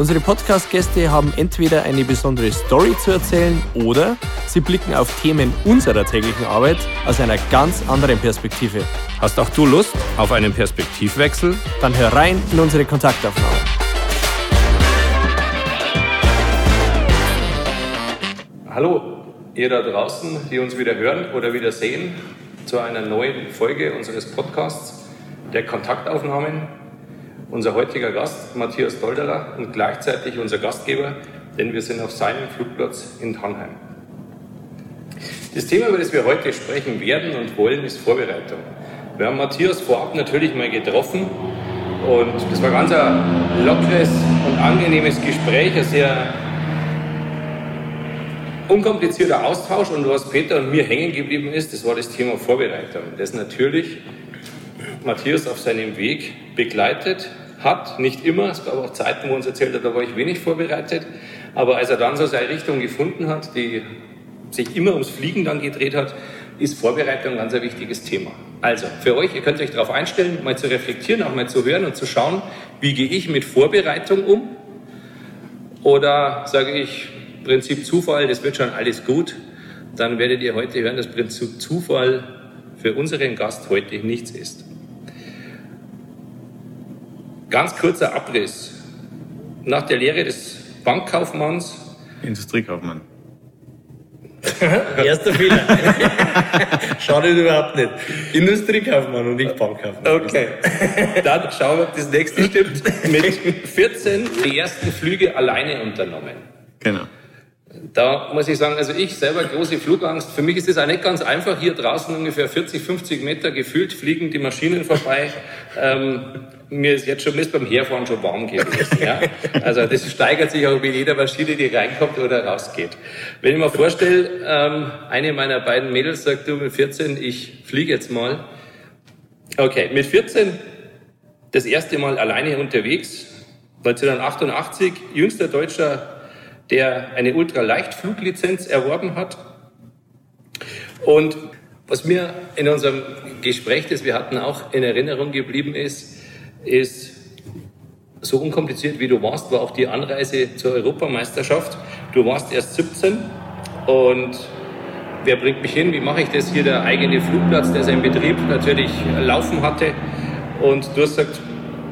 Unsere Podcast-Gäste haben entweder eine besondere Story zu erzählen oder sie blicken auf Themen unserer täglichen Arbeit aus einer ganz anderen Perspektive. Hast auch du Lust auf einen Perspektivwechsel? Dann hör rein in unsere Kontaktaufnahme. Hallo, ihr da draußen, die uns wieder hören oder wieder sehen, zu einer neuen Folge unseres Podcasts der Kontaktaufnahmen. Unser heutiger Gast, Matthias Dolderer, und gleichzeitig unser Gastgeber, denn wir sind auf seinem Flugplatz in Tannheim. Das Thema, über das wir heute sprechen werden und wollen, ist Vorbereitung. Wir haben Matthias vorab natürlich mal getroffen und das war ganz ein lockeres und angenehmes Gespräch, ein sehr unkomplizierter Austausch und was Peter und mir hängen geblieben ist, das war das Thema Vorbereitung. Das natürlich Matthias auf seinem Weg begleitet hat, nicht immer, es gab auch Zeiten, wo er uns erzählt hat, da war ich wenig vorbereitet, aber als er dann so seine Richtung gefunden hat, die sich immer ums Fliegen dann gedreht hat, ist Vorbereitung ein ganz ein wichtiges Thema. Also, für euch, ihr könnt euch darauf einstellen, mal zu reflektieren, auch mal zu hören und zu schauen, wie gehe ich mit Vorbereitung um? Oder sage ich, Prinzip Zufall, das wird schon alles gut, dann werdet ihr heute hören, dass Prinzip Zufall für unseren Gast heute nichts ist. Ganz kurzer Abriss. Nach der Lehre des Bankkaufmanns. Industriekaufmann. Erster Fehler. Schadet überhaupt nicht. Industriekaufmann und nicht Bankkaufmann. Okay. Dann schauen wir, ob das nächste stimmt. Mit 14 die ersten Flüge alleine unternommen. Genau. Da muss ich sagen, also ich selber große Flugangst. Für mich ist es auch nicht ganz einfach. Hier draußen ungefähr 40, 50 Meter gefühlt fliegen die Maschinen vorbei. Ähm, mir ist jetzt schon bis beim Herfahren schon warm gewesen. Ja? Also das steigert sich auch mit jeder Maschine, die reinkommt oder rausgeht. Wenn ich mir vorstelle, ähm, eine meiner beiden Mädels sagt, du mit 14, ich fliege jetzt mal. Okay, mit 14 das erste Mal alleine unterwegs. 1988, jüngster deutscher der eine Ultraleichtfluglizenz erworben hat. Und was mir in unserem Gespräch, das wir hatten, auch in Erinnerung geblieben ist, ist, so unkompliziert wie du warst, war auch die Anreise zur Europameisterschaft. Du warst erst 17 und wer bringt mich hin? Wie mache ich das? Hier der eigene Flugplatz, der seinen Betrieb natürlich laufen hatte. Und du hast gesagt,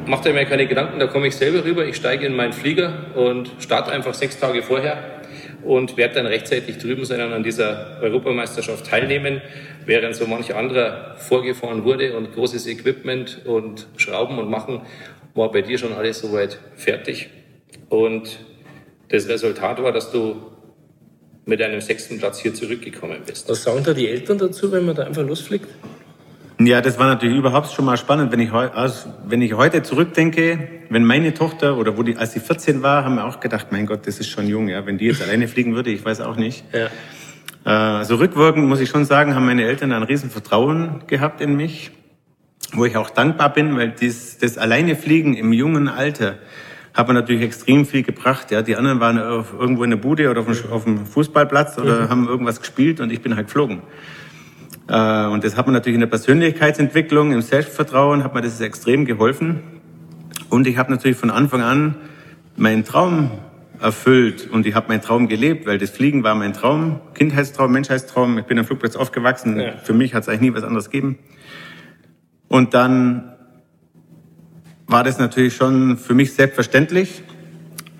macht euch mir keine Gedanken, da komme ich selber rüber. Ich steige in meinen Flieger und starte einfach sechs Tage vorher und werde dann rechtzeitig drüben sein und an dieser Europameisterschaft teilnehmen, während so manch anderer vorgefahren wurde und großes Equipment und Schrauben und Machen war bei dir schon alles soweit fertig. Und das Resultat war, dass du mit einem sechsten Platz hier zurückgekommen bist. Was sagen da die Eltern dazu, wenn man da einfach losfliegt? Ja, das war natürlich überhaupt schon mal spannend, wenn ich, also wenn ich heute zurückdenke, wenn meine Tochter oder wo die, als sie 14 war, haben wir auch gedacht, mein Gott, das ist schon jung, ja, wenn die jetzt alleine fliegen würde, ich weiß auch nicht. Ja. Äh, also rückwirkend muss ich schon sagen, haben meine Eltern ein Riesenvertrauen gehabt in mich, wo ich auch dankbar bin, weil dies, das alleine Fliegen im jungen Alter hat mir natürlich extrem viel gebracht. Ja, die anderen waren auf, irgendwo in der Bude oder auf dem, auf dem Fußballplatz oder mhm. haben irgendwas gespielt und ich bin halt geflogen. Äh, und das hat mir natürlich in der Persönlichkeitsentwicklung, im Selbstvertrauen, hat mir das extrem geholfen. Und ich habe natürlich von Anfang an meinen Traum erfüllt und ich habe meinen Traum gelebt, weil das Fliegen war mein Traum, Kindheitstraum, Menschheitstraum. Ich bin am Flugplatz aufgewachsen. Ja. Für mich hat es eigentlich nie was anderes gegeben. Und dann war das natürlich schon für mich selbstverständlich,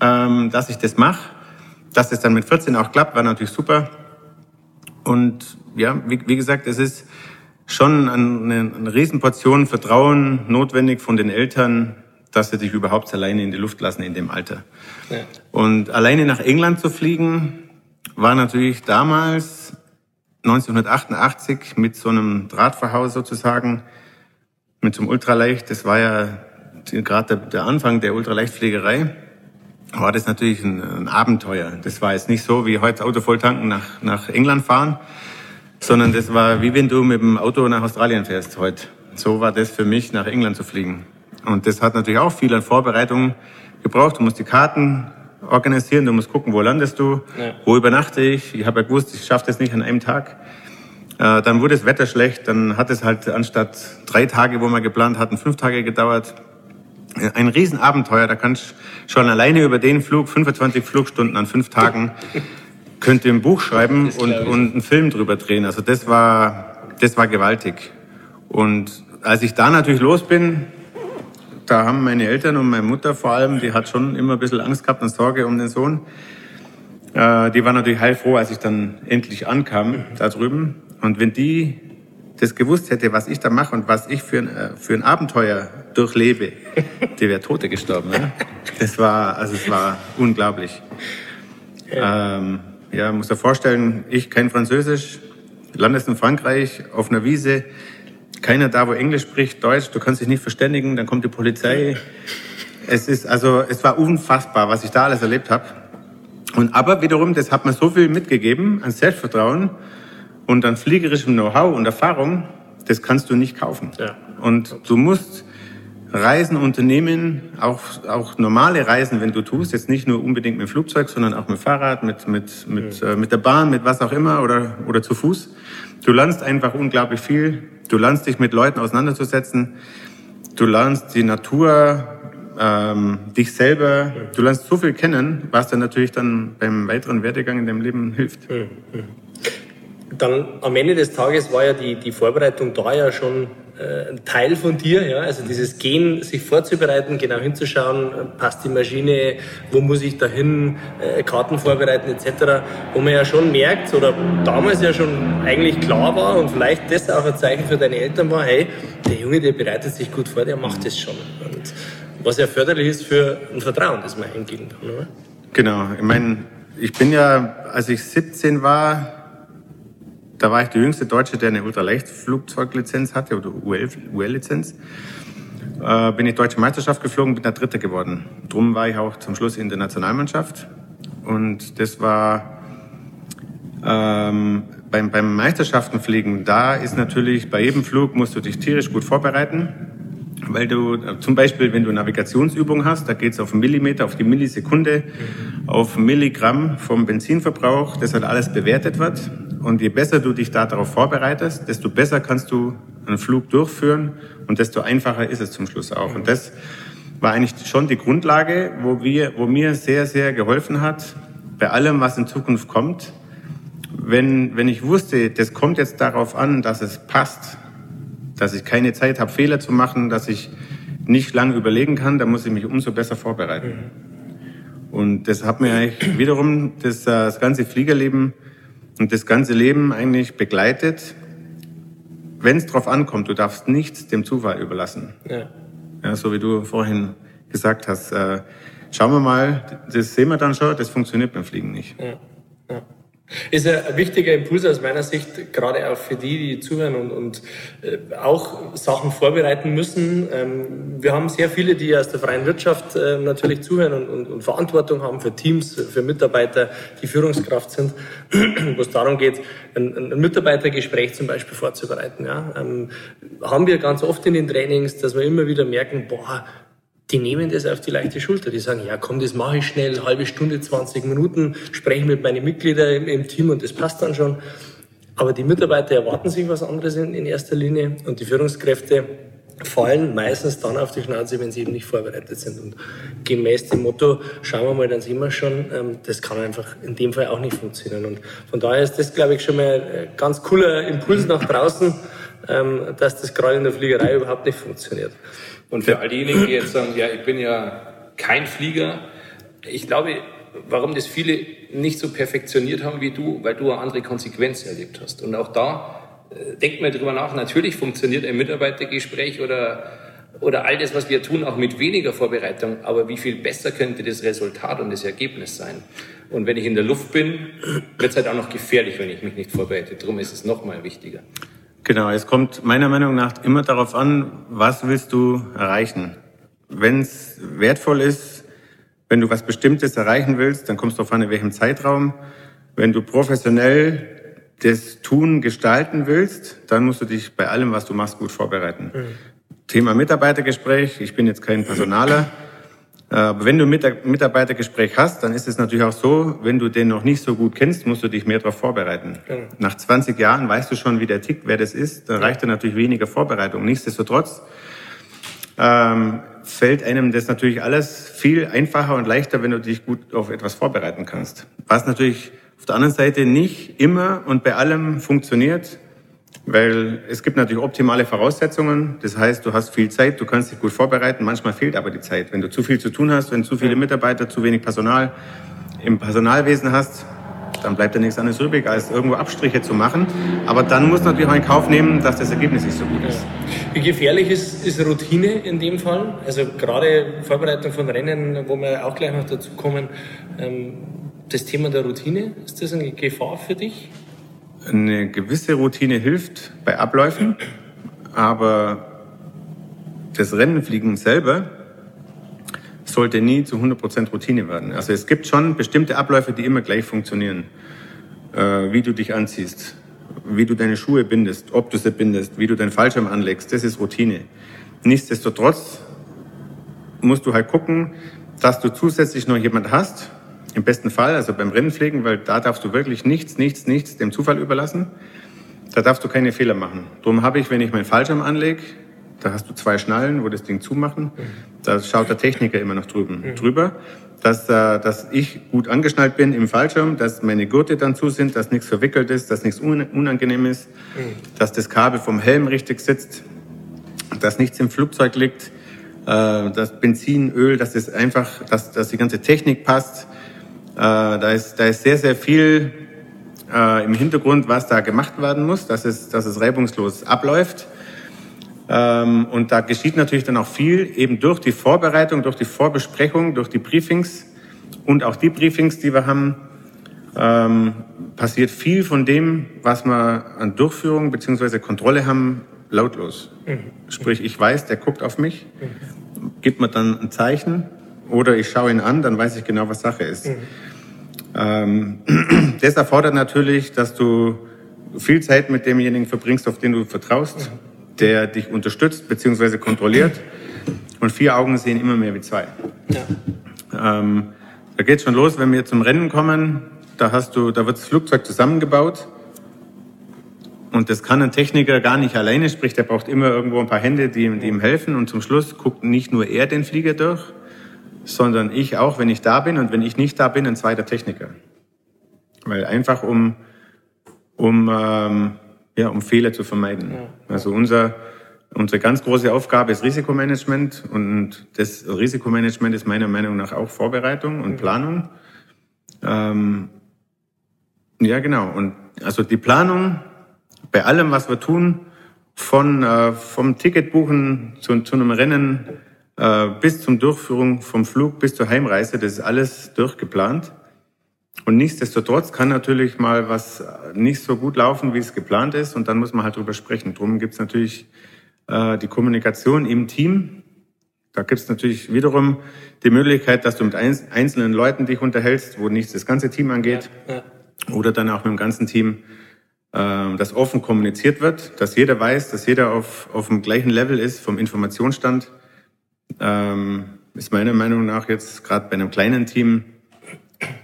ähm, dass ich das mache. Dass es dann mit 14 auch klappt, war natürlich super. Und ja, wie, wie gesagt, es ist schon eine, eine Riesenportion Vertrauen notwendig von den Eltern, dass sie dich überhaupt alleine in die Luft lassen in dem Alter. Ja. Und alleine nach England zu fliegen, war natürlich damals 1988 mit so einem Drahtverhaus sozusagen, mit so einem Ultraleicht, das war ja gerade der, der Anfang der Ultraleichtfliegerei, war das natürlich ein, ein, Abenteuer. Das war jetzt nicht so wie heute Auto voll tanken nach, nach England fahren, sondern das war wie wenn du mit dem Auto nach Australien fährst heute. so war das für mich, nach England zu fliegen. Und das hat natürlich auch viel an Vorbereitung gebraucht. Du musst die Karten organisieren, du musst gucken, wo landest du, ja. wo übernachte ich. Ich habe ja gewusst, ich schaffe das nicht an einem Tag. Äh, dann wurde das Wetter schlecht, dann hat es halt anstatt drei Tage, wo wir geplant hatten, fünf Tage gedauert. Ein Riesenabenteuer, da kannst du schon alleine über den Flug, 25 Flugstunden an fünf Tagen, könnte ein Buch schreiben und, und einen Film drüber drehen. Also das war, das war gewaltig. Und als ich da natürlich los bin, da haben meine Eltern und meine Mutter vor allem, die hat schon immer ein bisschen Angst gehabt und Sorge um den Sohn. Äh, die war natürlich heilfroh, als ich dann endlich ankam da drüben. Und wenn die das gewusst hätte, was ich da mache und was ich für ein, äh, für ein Abenteuer durchlebe, die wäre Tote gestorben. Ne? Das war, also es war unglaublich. Ähm, ja, muss dir vorstellen, ich kein Französisch, landest in Frankreich auf einer Wiese, keiner da, wo Englisch spricht, Deutsch, du kannst dich nicht verständigen, dann kommt die Polizei. Es ist also, es war unfassbar, was ich da alles erlebt habe. Und aber wiederum, das hat mir so viel mitgegeben an Selbstvertrauen und an fliegerischem Know-how und Erfahrung, das kannst du nicht kaufen. Ja. Und du musst Reisen unternehmen, auch, auch normale Reisen, wenn du tust, jetzt nicht nur unbedingt mit dem Flugzeug, sondern auch mit Fahrrad, mit, mit, mit, äh, mit der Bahn, mit was auch immer oder, oder zu Fuß. Du lernst einfach unglaublich viel. Du lernst dich mit Leuten auseinanderzusetzen. Du lernst die Natur, ähm, dich selber. Du lernst so viel kennen, was dir natürlich dann beim weiteren Werdegang in deinem Leben hilft. Dann am Ende des Tages war ja die, die Vorbereitung da ja schon ein Teil von dir, ja, also dieses Gehen, sich vorzubereiten, genau hinzuschauen, passt die Maschine, wo muss ich dahin, äh, Karten vorbereiten etc., wo man ja schon merkt oder damals ja schon eigentlich klar war und vielleicht das auch ein Zeichen für deine Eltern war, hey, der Junge, der bereitet sich gut vor, der macht das schon. Und was ja förderlich ist für ein Vertrauen, das man eingehen kann, oder? Genau, ich meine, ich bin ja, als ich 17 war, da war ich der jüngste Deutsche, der eine Ultraleichtflugzeuglizenz hatte oder UL-Lizenz. Äh, bin ich deutsche Meisterschaft geflogen, bin der Dritte geworden. Drum war ich auch zum Schluss in der Nationalmannschaft. Und das war ähm, beim, beim Meisterschaftenfliegen, da ist natürlich bei jedem Flug musst du dich tierisch gut vorbereiten. Weil du zum Beispiel, wenn du Navigationsübungen hast, da geht es auf Millimeter, auf die Millisekunde, auf Milligramm vom Benzinverbrauch, das halt alles bewertet wird. Und je besser du dich da darauf vorbereitest, desto besser kannst du einen Flug durchführen und desto einfacher ist es zum Schluss auch. Und das war eigentlich schon die Grundlage, wo, wir, wo mir sehr, sehr geholfen hat, bei allem, was in Zukunft kommt. Wenn, wenn ich wusste, das kommt jetzt darauf an, dass es passt, dass ich keine Zeit habe, Fehler zu machen, dass ich nicht lange überlegen kann, dann muss ich mich umso besser vorbereiten. Und das hat mir eigentlich wiederum das, das ganze Fliegerleben und das ganze Leben eigentlich begleitet. Wenn es drauf ankommt, du darfst nichts dem Zufall überlassen. Ja. ja so wie du vorhin gesagt hast. Äh, schauen wir mal, das sehen wir dann schon, das funktioniert beim Fliegen nicht. Ja. Ja. Ist ein wichtiger Impuls aus meiner Sicht, gerade auch für die, die zuhören und, und äh, auch Sachen vorbereiten müssen. Ähm, wir haben sehr viele, die aus der freien Wirtschaft äh, natürlich zuhören und, und, und, Verantwortung haben für Teams, für Mitarbeiter, die Führungskraft sind, wo es darum geht, ein, ein, Mitarbeitergespräch zum Beispiel vorzubereiten. Ja? Ähm, haben wir ganz oft in den Trainings, dass wir immer wieder merken, boah, die nehmen das auf die leichte Schulter. Die sagen, ja komm, das mache ich schnell, halbe Stunde, 20 Minuten, spreche mit meinen Mitgliedern im, im, Team und das passt dann schon. Aber die Mitarbeiter erwarten sich was anderes in, in erster Linie und die Führungskräfte fallen meistens dann auf die Schnauze, wenn sie eben nicht vorbereitet sind. Und gemäß dem Motto, schauen wir mal, dann sehen wir schon, ähm, das kann einfach in dem Fall auch nicht funktionieren. Und von daher ist das, glaube ich, schon mal ein ganz cooler Impuls nach draußen, ähm, dass das gerade in der Fliegerei überhaupt nicht funktioniert. Und für all diejenigen, die jetzt sagen, ja, ich bin ja kein Flieger, ich glaube, warum das viele nicht so perfektioniert haben wie du, weil du eine andere Konsequenz erlebt hast. Und auch da äh, denkt man drüber nach, natürlich funktioniert ein Mitarbeitergespräch oder, oder all das, was wir tun, auch mit weniger Vorbereitung, aber wie viel besser könnte das Resultat und das Ergebnis sein? Und wenn ich in der Luft bin, wird es halt auch noch gefährlich, wenn ich mich nicht vorbereite. Darum ist es nochmal wichtiger. Genau, es kommt meiner Meinung nach immer darauf an, was willst du erreichen. Wenn es wertvoll ist, wenn du was Bestimmtes erreichen willst, dann kommst du darauf an, in welchem Zeitraum. Wenn du professionell das Tun gestalten willst, dann musst du dich bei allem, was du machst, gut vorbereiten. Mhm. Thema Mitarbeitergespräch. Ich bin jetzt kein Personaler. Aber wenn du ein Mitarbeitergespräch hast, dann ist es natürlich auch so, wenn du den noch nicht so gut kennst, musst du dich mehr darauf vorbereiten. Genau. Nach 20 Jahren weißt du schon, wie der tickt, wer das ist. Da reicht dir natürlich weniger Vorbereitung. Nichtsdestotrotz ähm, fällt einem das natürlich alles viel einfacher und leichter, wenn du dich gut auf etwas vorbereiten kannst. Was natürlich auf der anderen Seite nicht immer und bei allem funktioniert, weil es gibt natürlich optimale Voraussetzungen. Das heißt, du hast viel Zeit, du kannst dich gut vorbereiten. Manchmal fehlt aber die Zeit. Wenn du zu viel zu tun hast, wenn zu viele Mitarbeiter, zu wenig Personal im Personalwesen hast, dann bleibt dir nichts anderes übrig, als irgendwo Abstriche zu machen. Aber dann musst du natürlich auch in Kauf nehmen, dass das Ergebnis nicht so gut ist. Wie gefährlich ist, ist Routine in dem Fall? Also gerade Vorbereitung von Rennen, wo wir auch gleich noch dazu kommen, ähm, das Thema der Routine, ist das eine Gefahr für dich? Eine gewisse Routine hilft bei Abläufen, aber das Rennenfliegen selber sollte nie zu 100% Routine werden. Also es gibt schon bestimmte Abläufe, die immer gleich funktionieren. Äh, wie du dich anziehst, wie du deine Schuhe bindest, ob du sie bindest, wie du deinen Fallschirm anlegst, das ist Routine. Nichtsdestotrotz musst du halt gucken, dass du zusätzlich noch jemand hast, im besten Fall, also beim Rennenpflegen, weil da darfst du wirklich nichts, nichts, nichts dem Zufall überlassen. Da darfst du keine Fehler machen. Darum habe ich, wenn ich meinen Fallschirm anlege, da hast du zwei Schnallen, wo das Ding zumachen. Da schaut der Techniker immer noch drüben, mhm. drüber, dass, äh, dass ich gut angeschnallt bin im Fallschirm, dass meine Gurte dann zu sind, dass nichts verwickelt ist, dass nichts unangenehm ist, mhm. dass das Kabel vom Helm richtig sitzt, dass nichts im Flugzeug liegt, äh, dass Benzin, Öl, dass das einfach, dass, dass die ganze Technik passt da, ist, da ist sehr, sehr viel äh, im Hintergrund, was da gemacht werden muss, dass es, dass es reibungslos abläuft. Ähm, und da geschieht natürlich dann auch viel eben durch die Vorbereitung, durch die Vorbesprechung, durch die Briefings und auch die Briefings, die wir haben, ähm, passiert viel von dem, was wir an Durchführung beziehungsweise Kontrolle haben, lautlos. Mhm. Sprich, ich weiß, der guckt auf mich, mhm. gibt mir dann ein Zeichen oder ich schaue ihn an, dann weiß ich genau, was Sache ist. Mhm. Ähm, das erfordert natürlich, dass du viel Zeit mit demjenigen verbringst, auf den du vertraust, der dich unterstützt bzw. kontrolliert. Und vier Augen sehen immer mehr wie zwei. Ja. Ähm, da geht schon los, wenn wir zum Rennen kommen. Da hast du, da wird das Flugzeug zusammengebaut. Und das kann ein Techniker gar nicht alleine, sprich, der braucht immer irgendwo ein paar Hände, die, die ihm helfen. Und zum Schluss guckt nicht nur er den Flieger durch, sondern ich auch, wenn ich da bin und wenn ich nicht da bin, ein zweiter Techniker. Weil einfach um, um, ähm, ja, um Fehler zu vermeiden. Also unser, unsere ganz große Aufgabe ist Risikomanagement und das Risikomanagement ist meiner Meinung nach auch Vorbereitung und Planung. Ähm, ja, genau. Und also die Planung bei allem, was wir tun, von äh, vom Ticketbuchen zu, zu einem Rennen bis zum Durchführung vom Flug bis zur Heimreise, das ist alles durchgeplant. Und nichtsdestotrotz kann natürlich mal was nicht so gut laufen, wie es geplant ist, und dann muss man halt drüber sprechen. Drum gibt es natürlich äh, die Kommunikation im Team. Da gibt es natürlich wiederum die Möglichkeit, dass du mit einzelnen Leuten dich unterhältst, wo nicht das ganze Team angeht, ja, ja. oder dann auch mit dem ganzen Team, äh, dass offen kommuniziert wird, dass jeder weiß, dass jeder auf, auf dem gleichen Level ist vom Informationsstand ähm, ist meiner Meinung nach jetzt gerade bei einem kleinen Team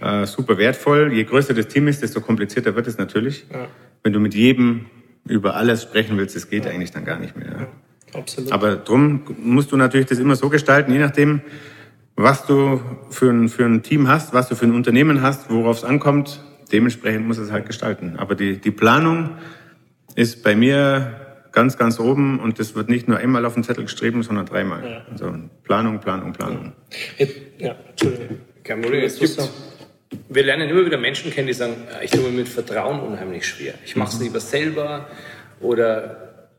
äh, super wertvoll. Je größer das Team ist, desto komplizierter wird es natürlich. Ja. Wenn du mit jedem über alles sprechen willst, das geht ja. eigentlich dann gar nicht mehr. Ja. Absolut. Aber drum musst du natürlich das immer so gestalten, je nachdem, was du für ein, für ein Team hast, was du für ein Unternehmen hast, worauf es ankommt, dementsprechend muss es halt gestalten. Aber die, die Planung ist bei mir ganz, ganz oben und das wird nicht nur einmal auf den Zettel geschrieben, sondern dreimal. Ja. Also Planung, Planung, Planung. Ja, ja Entschuldigung. Kein Problem. Es gibt, wir lernen immer wieder Menschen kennen, die sagen, ah, ich tue mir mit Vertrauen unheimlich schwer. Ich mache es mhm. lieber selber oder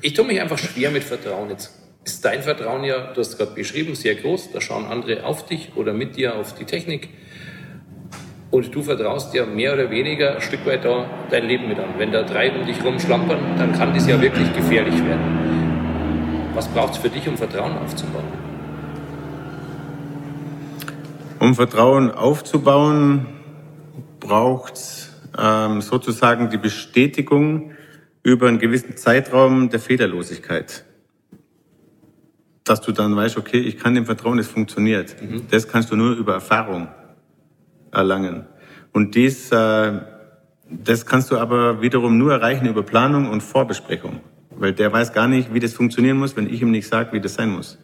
ich tue mich einfach schwer mit Vertrauen. Jetzt ist dein Vertrauen ja, du hast es gerade beschrieben, sehr groß. Da schauen andere auf dich oder mit dir auf die Technik. Und du vertraust ja mehr oder weniger ein Stück weit da dein Leben mit an. Wenn da drei um dich rumschlampern, dann kann das ja wirklich gefährlich werden. Was braucht es für dich, um Vertrauen aufzubauen? Um Vertrauen aufzubauen, braucht es ähm, sozusagen die Bestätigung über einen gewissen Zeitraum der Fehlerlosigkeit. Dass du dann weißt, okay, ich kann dem vertrauen, es funktioniert. Mhm. Das kannst du nur über Erfahrung erlangen. Und dies, äh, das kannst du aber wiederum nur erreichen über Planung und Vorbesprechung. Weil der weiß gar nicht, wie das funktionieren muss, wenn ich ihm nicht sage, wie das sein muss.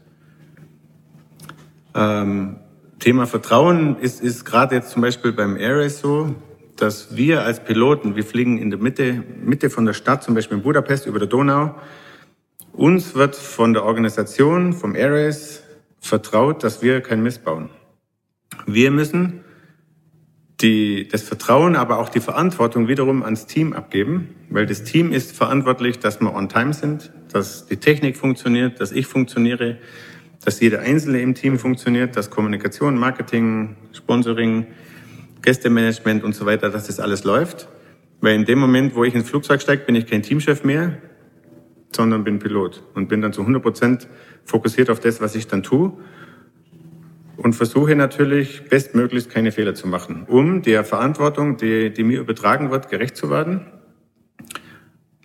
Ähm, Thema Vertrauen ist, ist gerade jetzt zum Beispiel beim Air Race so, dass wir als Piloten, wir fliegen in der Mitte, Mitte von der Stadt, zum Beispiel in Budapest über der Donau, uns wird von der Organisation, vom Air Race vertraut, dass wir kein Mist bauen. Wir müssen die, das Vertrauen, aber auch die Verantwortung wiederum ans Team abgeben, weil das Team ist verantwortlich, dass wir on time sind, dass die Technik funktioniert, dass ich funktioniere, dass jeder Einzelne im Team funktioniert, dass Kommunikation, Marketing, Sponsoring, Gästemanagement und so weiter, dass das alles läuft. Weil in dem Moment, wo ich ins Flugzeug steige, bin ich kein Teamchef mehr, sondern bin Pilot und bin dann zu 100 Prozent fokussiert auf das, was ich dann tue und versuche natürlich bestmöglichst keine Fehler zu machen, um der Verantwortung, die, die mir übertragen wird, gerecht zu werden.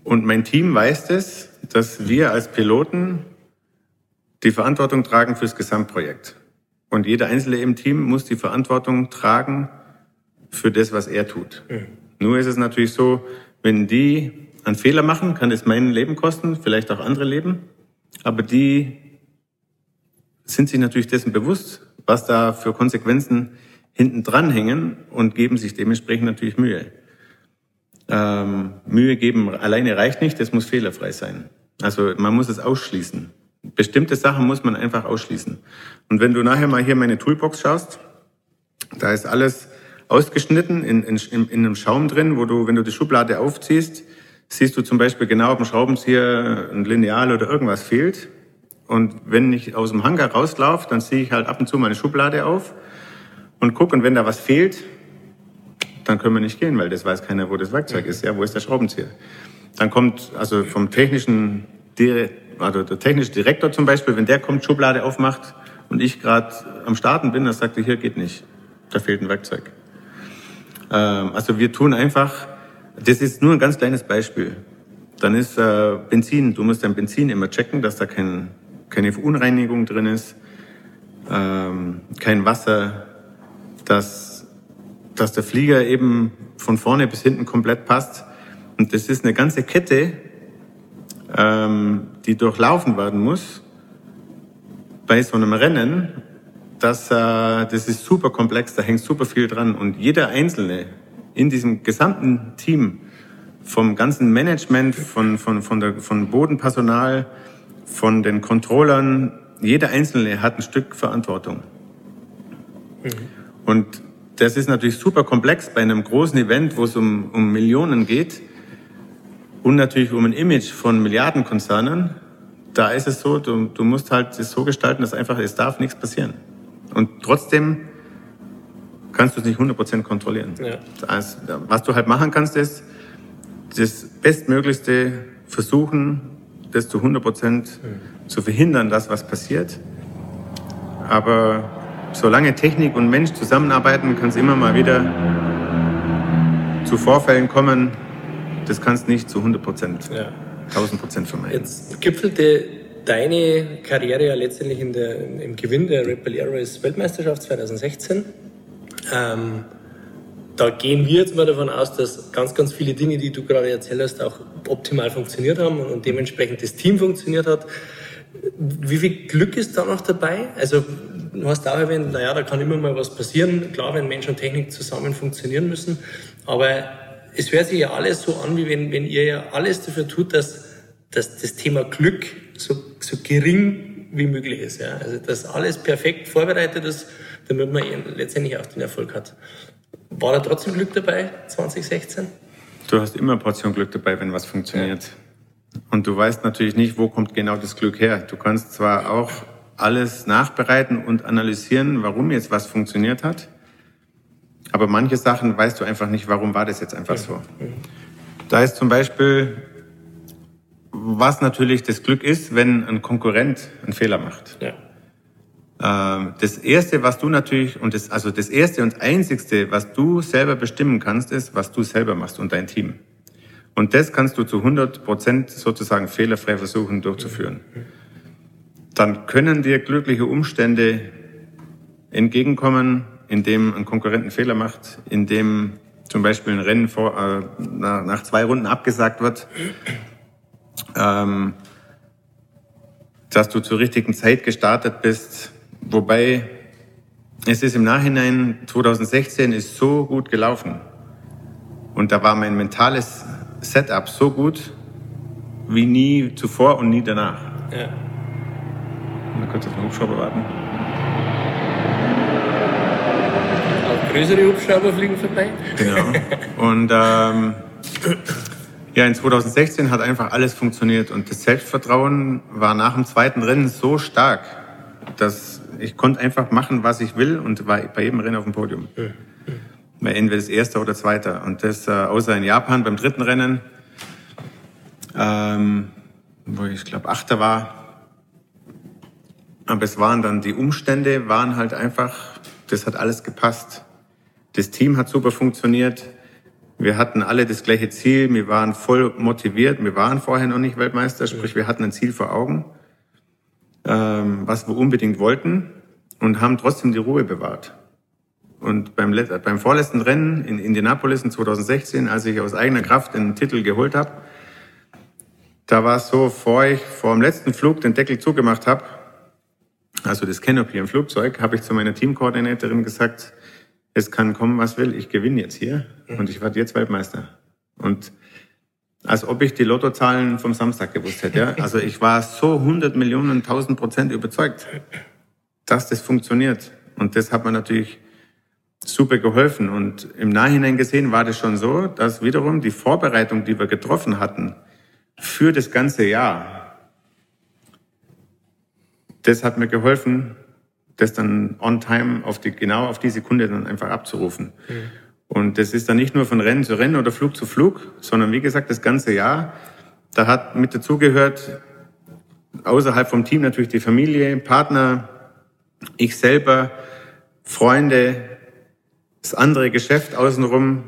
Und mein Team weiß es, dass wir als Piloten die Verantwortung tragen fürs Gesamtprojekt. Und jeder Einzelne im Team muss die Verantwortung tragen für das, was er tut. Mhm. Nur ist es natürlich so, wenn die einen Fehler machen, kann es mein Leben kosten, vielleicht auch andere Leben. Aber die sind sich natürlich dessen bewusst, was da für Konsequenzen hinten dran hängen und geben sich dementsprechend natürlich Mühe. Ähm, Mühe geben alleine reicht nicht, das muss fehlerfrei sein. Also man muss es ausschließen. Bestimmte Sachen muss man einfach ausschließen. Und wenn du nachher mal hier meine Toolbox schaust, da ist alles ausgeschnitten in, in, in einem Schaum drin, wo du, wenn du die Schublade aufziehst, siehst du zum Beispiel genau, ob ein Schraubenzieher, ein Lineal oder irgendwas fehlt. Und wenn ich aus dem Hangar rauslaufe, dann ziehe ich halt ab und zu meine Schublade auf und gucke. Und wenn da was fehlt, dann können wir nicht gehen, weil das weiß keiner, wo das Werkzeug ist. Ja, wo ist der Schraubenzieher? Dann kommt also vom technischen, also der technische Direktor zum Beispiel, wenn der kommt, Schublade aufmacht und ich gerade am Starten bin, dann sagt er, hier geht nicht, da fehlt ein Werkzeug. Ähm, also wir tun einfach, das ist nur ein ganz kleines Beispiel. Dann ist äh, Benzin, du musst dein Benzin immer checken, dass da kein keine Verunreinigung drin ist, ähm, kein Wasser, dass, dass der Flieger eben von vorne bis hinten komplett passt. Und das ist eine ganze Kette, ähm, die durchlaufen werden muss bei so einem Rennen. Das, äh, das ist super komplex, da hängt super viel dran. Und jeder Einzelne in diesem gesamten Team, vom ganzen Management, von, von, von, der, von Bodenpersonal, von den Controllern, jeder Einzelne hat ein Stück Verantwortung. Mhm. Und das ist natürlich super komplex bei einem großen Event, wo es um, um Millionen geht und natürlich um ein Image von Milliardenkonzernen. Da ist es so, du, du musst halt es so gestalten, dass einfach, es darf nichts passieren. Und trotzdem kannst du es nicht 100% kontrollieren. Ja. Also, was du halt machen kannst, ist das Bestmöglichste versuchen, das zu 100 Prozent zu verhindern, dass was passiert. Aber solange Technik und Mensch zusammenarbeiten, kann es immer mal wieder zu Vorfällen kommen. Das kannst nicht zu 100 Prozent, ja. 1000 Prozent vermeiden. Jetzt gipfelte deine Karriere ja letztendlich in der, im Gewinn der Red Bull Airways Weltmeisterschaft 2016. Ähm, da gehen wir jetzt mal davon aus, dass ganz, ganz viele Dinge, die du gerade erzählt hast, auch optimal funktioniert haben und dementsprechend das Team funktioniert hat. Wie viel Glück ist da noch dabei? Also, du hast auch erwähnt, naja, da kann immer mal was passieren. Klar, wenn Mensch und Technik zusammen funktionieren müssen. Aber es hört sich ja alles so an, wie wenn, wenn ihr ja alles dafür tut, dass, dass das Thema Glück so, so gering wie möglich ist. Ja? Also, dass alles perfekt vorbereitet ist, damit man letztendlich auch den Erfolg hat. War da trotzdem Glück dabei, 2016? Du hast immer eine Portion Glück dabei, wenn was funktioniert. Ja. Und du weißt natürlich nicht, wo kommt genau das Glück her. Du kannst zwar auch alles nachbereiten und analysieren, warum jetzt was funktioniert hat, aber manche Sachen weißt du einfach nicht, warum war das jetzt einfach so. Da ist zum Beispiel, was natürlich das Glück ist, wenn ein Konkurrent einen Fehler macht. Ja. Ähm, das erste, was du natürlich, und das, also das erste und einzigste, was du selber bestimmen kannst, ist, was du selber machst und dein Team. Und das kannst du zu 100 Prozent sozusagen fehlerfrei versuchen durchzuführen. Dann können dir glückliche Umstände entgegenkommen, indem ein Konkurrent einen Fehler macht, indem zum Beispiel ein Rennen vor, äh, nach, nach, zwei Runden abgesagt wird, ähm, dass du zur richtigen Zeit gestartet bist, wobei es ist im Nachhinein 2016 ist so gut gelaufen und da war mein mentales Setup so gut wie nie zuvor und nie danach. Ja. Mal kurz auf den Hubschrauber warten. größere Hubschrauber fliegen vorbei. Genau. Und ähm, ja, in 2016 hat einfach alles funktioniert und das Selbstvertrauen war nach dem zweiten Rennen so stark, dass ich konnte einfach machen, was ich will und war bei jedem Rennen auf dem Podium. War entweder das erste oder zweite. Und das äh, außer in Japan beim dritten Rennen, ähm, wo ich glaube Achter war. Aber es waren dann die Umstände, waren halt einfach, das hat alles gepasst. Das Team hat super funktioniert. Wir hatten alle das gleiche Ziel. Wir waren voll motiviert. Wir waren vorher noch nicht Weltmeister, sprich wir hatten ein Ziel vor Augen, ähm, was wir unbedingt wollten und haben trotzdem die Ruhe bewahrt. Und beim, beim vorletzten Rennen in Indianapolis in 2016, als ich aus eigener Kraft den Titel geholt habe, da war es so, vor ich vor dem letzten Flug den Deckel zugemacht habe, also das Canopy im Flugzeug, habe ich zu meiner Teamkoordinatorin gesagt, es kann kommen, was will, ich gewinne jetzt hier und ich werde jetzt Weltmeister. Und als ob ich die Lottozahlen vom Samstag gewusst hätte. Also ich war so 100 Millionen, 1000 Prozent überzeugt, dass das funktioniert. Und das hat mir natürlich super geholfen. Und im Nachhinein gesehen war das schon so, dass wiederum die Vorbereitung, die wir getroffen hatten für das ganze Jahr, das hat mir geholfen, das dann on time auf die, genau auf die Sekunde dann einfach abzurufen. Mhm. Und das ist dann nicht nur von Rennen zu Rennen oder Flug zu Flug, sondern wie gesagt, das ganze Jahr. Da hat mit dazugehört, außerhalb vom Team natürlich die Familie, Partner, ich selber, Freunde, das andere Geschäft außenrum.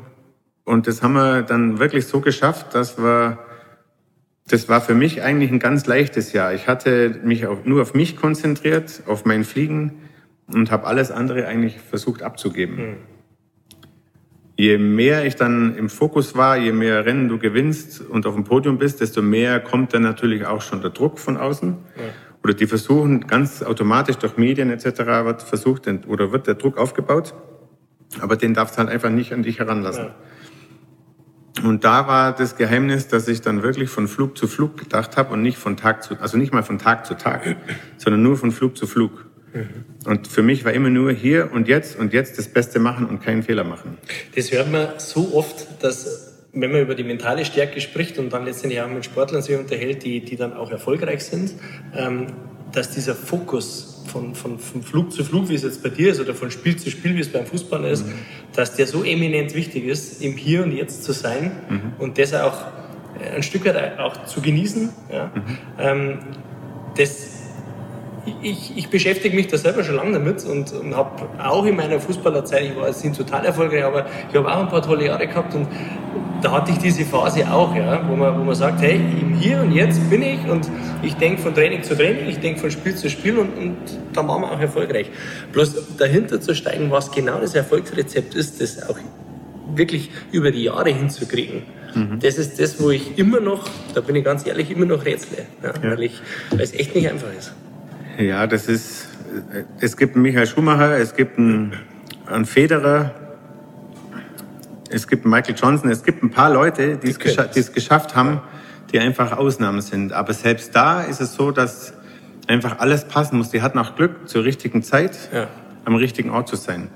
Und das haben wir dann wirklich so geschafft, dass wir das war für mich eigentlich ein ganz leichtes Jahr. Ich hatte mich auch nur auf mich konzentriert, auf mein Fliegen und habe alles andere eigentlich versucht abzugeben. Mhm. Je mehr ich dann im Fokus war, je mehr Rennen du gewinnst und auf dem Podium bist, desto mehr kommt dann natürlich auch schon der Druck von außen. Ja. Oder die versuchen ganz automatisch durch Medien etc. wird versucht oder wird der Druck aufgebaut, aber den darfst du halt einfach nicht an dich heranlassen. Ja. Und da war das Geheimnis, dass ich dann wirklich von Flug zu Flug gedacht habe und nicht von Tag zu, also nicht mal von Tag zu Tag, sondern nur von Flug zu Flug. Und für mich war immer nur hier und jetzt und jetzt das Beste machen und keinen Fehler machen. Das hört man so oft, dass wenn man über die mentale Stärke spricht und dann letztendlich auch mit Sportlern sich unterhält, die, die dann auch erfolgreich sind, ähm, dass dieser Fokus von, von, von Flug zu Flug, wie es jetzt bei dir ist, oder von Spiel zu Spiel, wie es beim Fußball ist, mhm. dass der so eminent wichtig ist, im Hier und Jetzt zu sein mhm. und das auch äh, ein Stück weit auch zu genießen. Ja? Mhm. Ähm, das, ich, ich, beschäftige mich da selber schon lange damit und, und habe auch in meiner Fußballerzeit, ich war jetzt nicht total erfolgreich, aber ich habe auch ein paar tolle Jahre gehabt und da hatte ich diese Phase auch, ja, wo, man, wo man sagt, hey, im Hier und Jetzt bin ich und ich denke von Training zu Training, ich denke von Spiel zu Spiel und, und da waren wir auch erfolgreich. Bloß dahinter zu steigen, was genau das Erfolgsrezept ist, das auch wirklich über die Jahre hinzukriegen. Mhm. Das ist das, wo ich immer noch, da bin ich ganz ehrlich, immer noch rätsle, ja, ja. Weil, es echt nicht einfach ist. Ja, das ist, es gibt einen Michael Schumacher, es gibt einen, einen Federer, es gibt einen Michael Johnson, es gibt ein paar Leute, die, es, gescha die es geschafft haben, die einfach Ausnahmen sind. Aber selbst da ist es so, dass einfach alles passen muss. Die hatten auch Glück, zur richtigen Zeit ja. am richtigen Ort zu sein.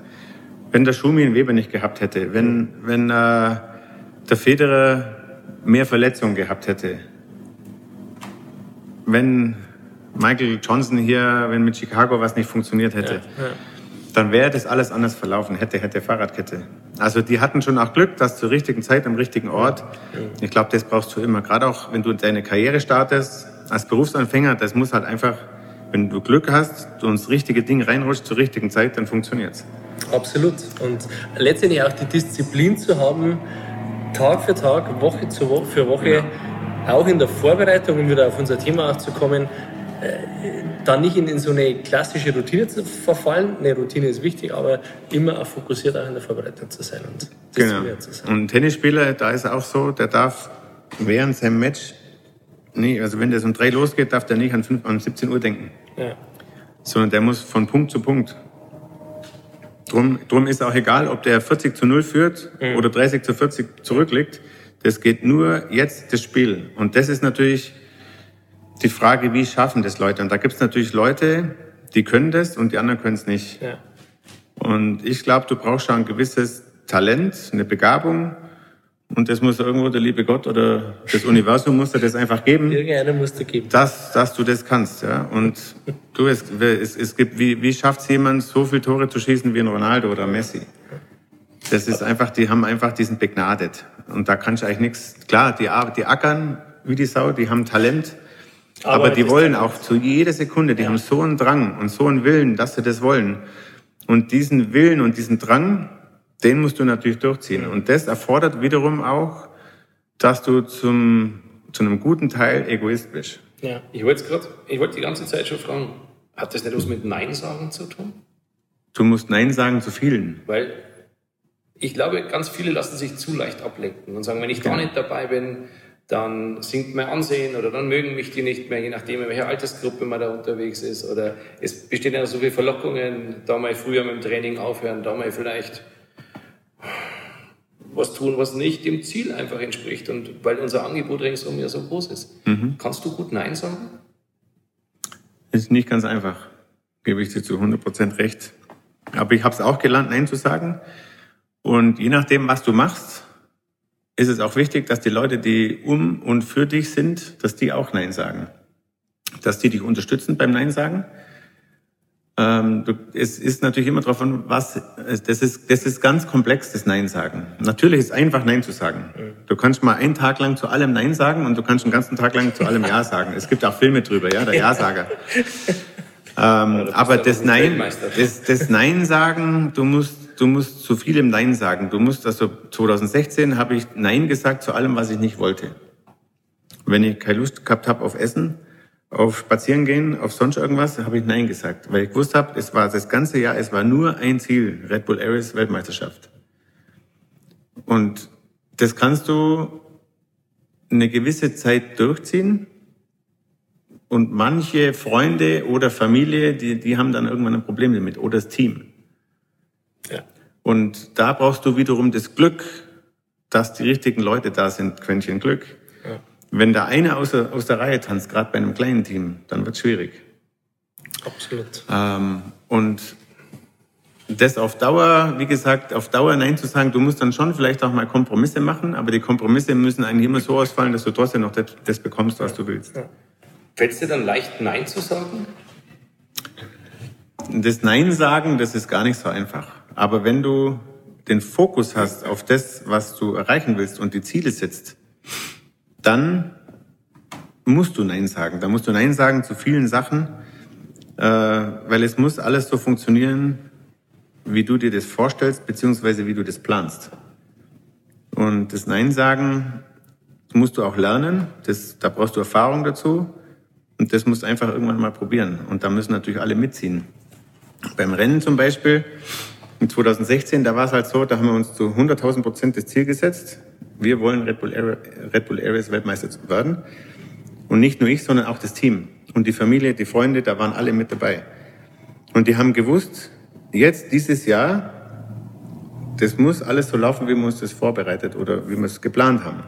Wenn der Schumi einen Weber nicht gehabt hätte, wenn, wenn äh, der Federer mehr Verletzungen gehabt hätte, wenn Michael Johnson hier, wenn mit Chicago was nicht funktioniert hätte, ja, ja. dann wäre das alles anders verlaufen, hätte, hätte Fahrradkette. Also die hatten schon auch Glück, dass zur richtigen Zeit am richtigen Ort. Ich glaube, das brauchst du immer. Gerade auch, wenn du deine Karriere startest, als Berufsanfänger, das muss halt einfach Wenn du Glück hast, du uns richtige Ding reinrutscht zur richtigen Zeit, dann funktioniert's. Absolut. Und letztendlich auch die Disziplin zu haben, Tag für Tag, Woche zu Woche für Woche, ja. auch in der Vorbereitung, um wieder auf unser Thema auch zu kommen, dann nicht in, in, so eine klassische Routine zu verfallen. Eine Routine ist wichtig, aber immer auch fokussiert auch in der Vorbereitung zu sein und genau. zu sein. Und ein Tennisspieler, da ist auch so, der darf während seinem Match, nee, also wenn das um drei losgeht, darf der nicht an, 5, an 17 Uhr denken. Ja. Sondern der muss von Punkt zu Punkt. Drum, drum ist auch egal, ob der 40 zu 0 führt mhm. oder 30 zu 40 zurückliegt. Das geht nur jetzt das Spiel. Und das ist natürlich die Frage, wie schaffen das Leute? Und da gibt es natürlich Leute, die können das und die anderen können es nicht. Ja. Und ich glaube, du brauchst schon ein gewisses Talent, eine Begabung. Und das muss irgendwo der liebe Gott oder das Universum muss dir das einfach geben. Irgendeiner muss dir geben. Dass, dass du das kannst, ja. Und du, es, es, es gibt, wie, wie schafft es jemand, so viele Tore zu schießen wie ein Ronaldo oder Messi? Das ist einfach, die haben einfach diesen begnadet. Und da kannst du eigentlich nichts, klar, die, die ackern wie die Sau, die haben Talent. Aber, aber die wollen auch zu jeder Sekunde, die ja. haben so einen Drang und so einen Willen, dass sie das wollen. Und diesen Willen und diesen Drang, den musst du natürlich durchziehen. Und das erfordert wiederum auch, dass du zum, zu einem guten Teil Egoist bist. Ja, ich wollte gerade, ich wollte die ganze Zeit schon fragen, hat das nicht was mit Nein sagen zu tun? Du musst Nein sagen zu vielen. Weil ich glaube, ganz viele lassen sich zu leicht ablenken und sagen, wenn ich da nicht dabei bin, dann sinkt mein Ansehen oder dann mögen mich die nicht mehr, je nachdem, in welcher Altersgruppe man da unterwegs ist. Oder es bestehen ja so viele Verlockungen, da mal früher mit dem Training aufhören, da mal vielleicht was tun, was nicht dem Ziel einfach entspricht und weil unser Angebot ringsum ja so groß ist. Mhm. Kannst du gut Nein sagen? Ist nicht ganz einfach, gebe ich dir zu 100% recht. Aber ich habe es auch gelernt, Nein zu sagen. Und je nachdem, was du machst, ist es auch wichtig, dass die Leute, die um und für dich sind, dass die auch Nein sagen. Dass die dich unterstützen beim Nein sagen. Ähm, du, es ist natürlich immer darauf an, was, das ist, das ist ganz komplex, das Nein sagen. Natürlich ist einfach Nein zu sagen. Du kannst mal einen Tag lang zu allem Nein sagen und du kannst einen ganzen Tag lang zu allem Ja sagen. Es gibt auch Filme drüber, ja, der Ja-Sager. ähm, aber das Nein, das, das Nein sagen, du musst du musst zu vielem Nein sagen. Du musst, also 2016 habe ich Nein gesagt zu allem, was ich nicht wollte. Wenn ich keine Lust gehabt habe auf Essen, auf Spazieren gehen, auf sonst irgendwas, habe ich Nein gesagt. Weil ich gewusst habe, es war das ganze Jahr, es war nur ein Ziel, Red Bull Ares Weltmeisterschaft. Und das kannst du eine gewisse Zeit durchziehen. Und manche Freunde oder Familie, die, die haben dann irgendwann ein Problem damit. Oder das Team. Ja. Und da brauchst du wiederum das Glück, dass die richtigen Leute da sind, Quäntchen Glück. Ja. Wenn da einer aus der, aus der Reihe tanzt, gerade bei einem kleinen Team, dann wird es schwierig. Absolut. Ähm, und das auf Dauer, wie gesagt, auf Dauer Nein zu sagen, du musst dann schon vielleicht auch mal Kompromisse machen, aber die Kompromisse müssen eigentlich immer so ausfallen, dass du trotzdem noch das, das bekommst, was du willst. Ja. Fällt es dir dann leicht, Nein zu sagen? Das Nein sagen, das ist gar nicht so einfach. Aber wenn du den Fokus hast auf das, was du erreichen willst und die Ziele setzt, dann musst du Nein sagen. Da musst du Nein sagen zu vielen Sachen, äh, weil es muss alles so funktionieren, wie du dir das vorstellst, beziehungsweise wie du das planst. Und das Nein sagen musst du auch lernen. Das, da brauchst du Erfahrung dazu. Und das musst du einfach irgendwann mal probieren. Und da müssen natürlich alle mitziehen. Beim Rennen zum Beispiel, in 2016, da war es halt so, da haben wir uns zu 100.000 Prozent das Ziel gesetzt. Wir wollen Red Bull, Red Bull Airways Weltmeister werden. Und nicht nur ich, sondern auch das Team. Und die Familie, die Freunde, da waren alle mit dabei. Und die haben gewusst, jetzt dieses Jahr, das muss alles so laufen, wie wir uns das vorbereitet oder wie wir es geplant haben.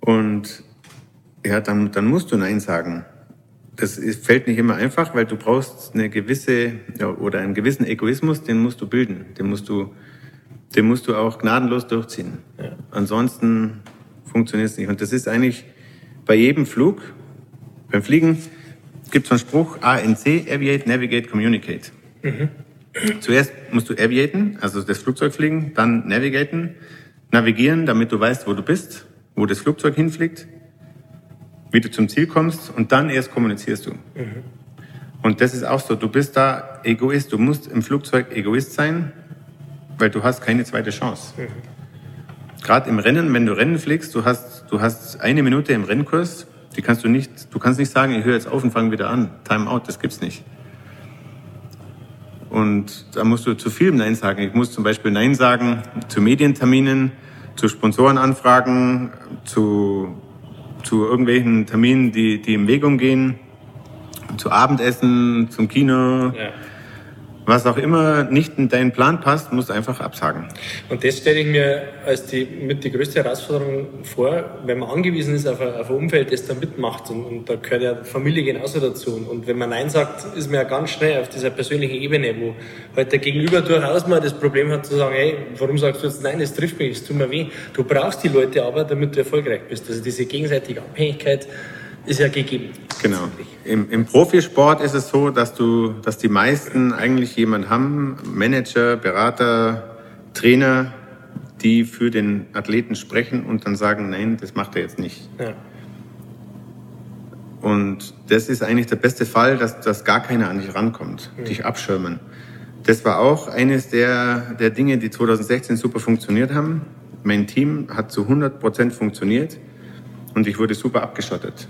Und ja, dann, dann musst du Nein sagen das fällt nicht immer einfach, weil du brauchst eine gewisse ja, oder einen gewissen Egoismus, den musst du bilden, den musst du, den musst du auch gnadenlos durchziehen. Ja. Ansonsten funktioniert es nicht. Und das ist eigentlich bei jedem Flug, beim Fliegen gibt es einen Spruch ANC, Aviate, Navigate, Communicate. Mhm. Zuerst musst du aviaten, also das Flugzeug fliegen, dann navigaten, navigieren, damit du weißt, wo du bist, wo das Flugzeug hinfliegt wie du zum Ziel kommst und dann erst kommunizierst du. Mhm. Und das ist auch so, du bist da Egoist, du musst im Flugzeug Egoist sein, weil du hast keine zweite Chance. Mhm. Gerade im Rennen, wenn du Rennen fliegst, du hast, du hast eine Minute im Rennkurs, die kannst du nicht, du kannst nicht sagen, ich höre jetzt auf und fange wieder an. Time out, das gibt's nicht. Und da musst du zu viel Nein sagen. Ich muss zum Beispiel Nein sagen zu Medienterminen, zu Sponsorenanfragen, zu, zu irgendwelchen Terminen, die, die im Weg umgehen, zu Abendessen, zum Kino. Ja was auch immer nicht in deinen Plan passt, musst du einfach absagen. Und das stelle ich mir als die, mit die größte Herausforderung vor, wenn man angewiesen ist auf ein, auf ein Umfeld, das da mitmacht. Und, und, da gehört ja Familie genauso dazu. Und, und, wenn man Nein sagt, ist man ja ganz schnell auf dieser persönlichen Ebene, wo halt der Gegenüber durchaus mal das Problem hat zu sagen, hey, warum sagst du jetzt Nein, es trifft mich, es tut mir weh. Du brauchst die Leute aber, damit du erfolgreich bist. Also diese gegenseitige Abhängigkeit, ist ja gegeben. Genau. Im, Im, Profisport ist es so, dass du, dass die meisten eigentlich jemanden haben, Manager, Berater, Trainer, die für den Athleten sprechen und dann sagen, nein, das macht er jetzt nicht. Ja. Und das ist eigentlich der beste Fall, dass, dass gar keiner an dich rankommt, mhm. dich abschirmen. Das war auch eines der, der Dinge, die 2016 super funktioniert haben. Mein Team hat zu 100 Prozent funktioniert und ich wurde super abgeschottet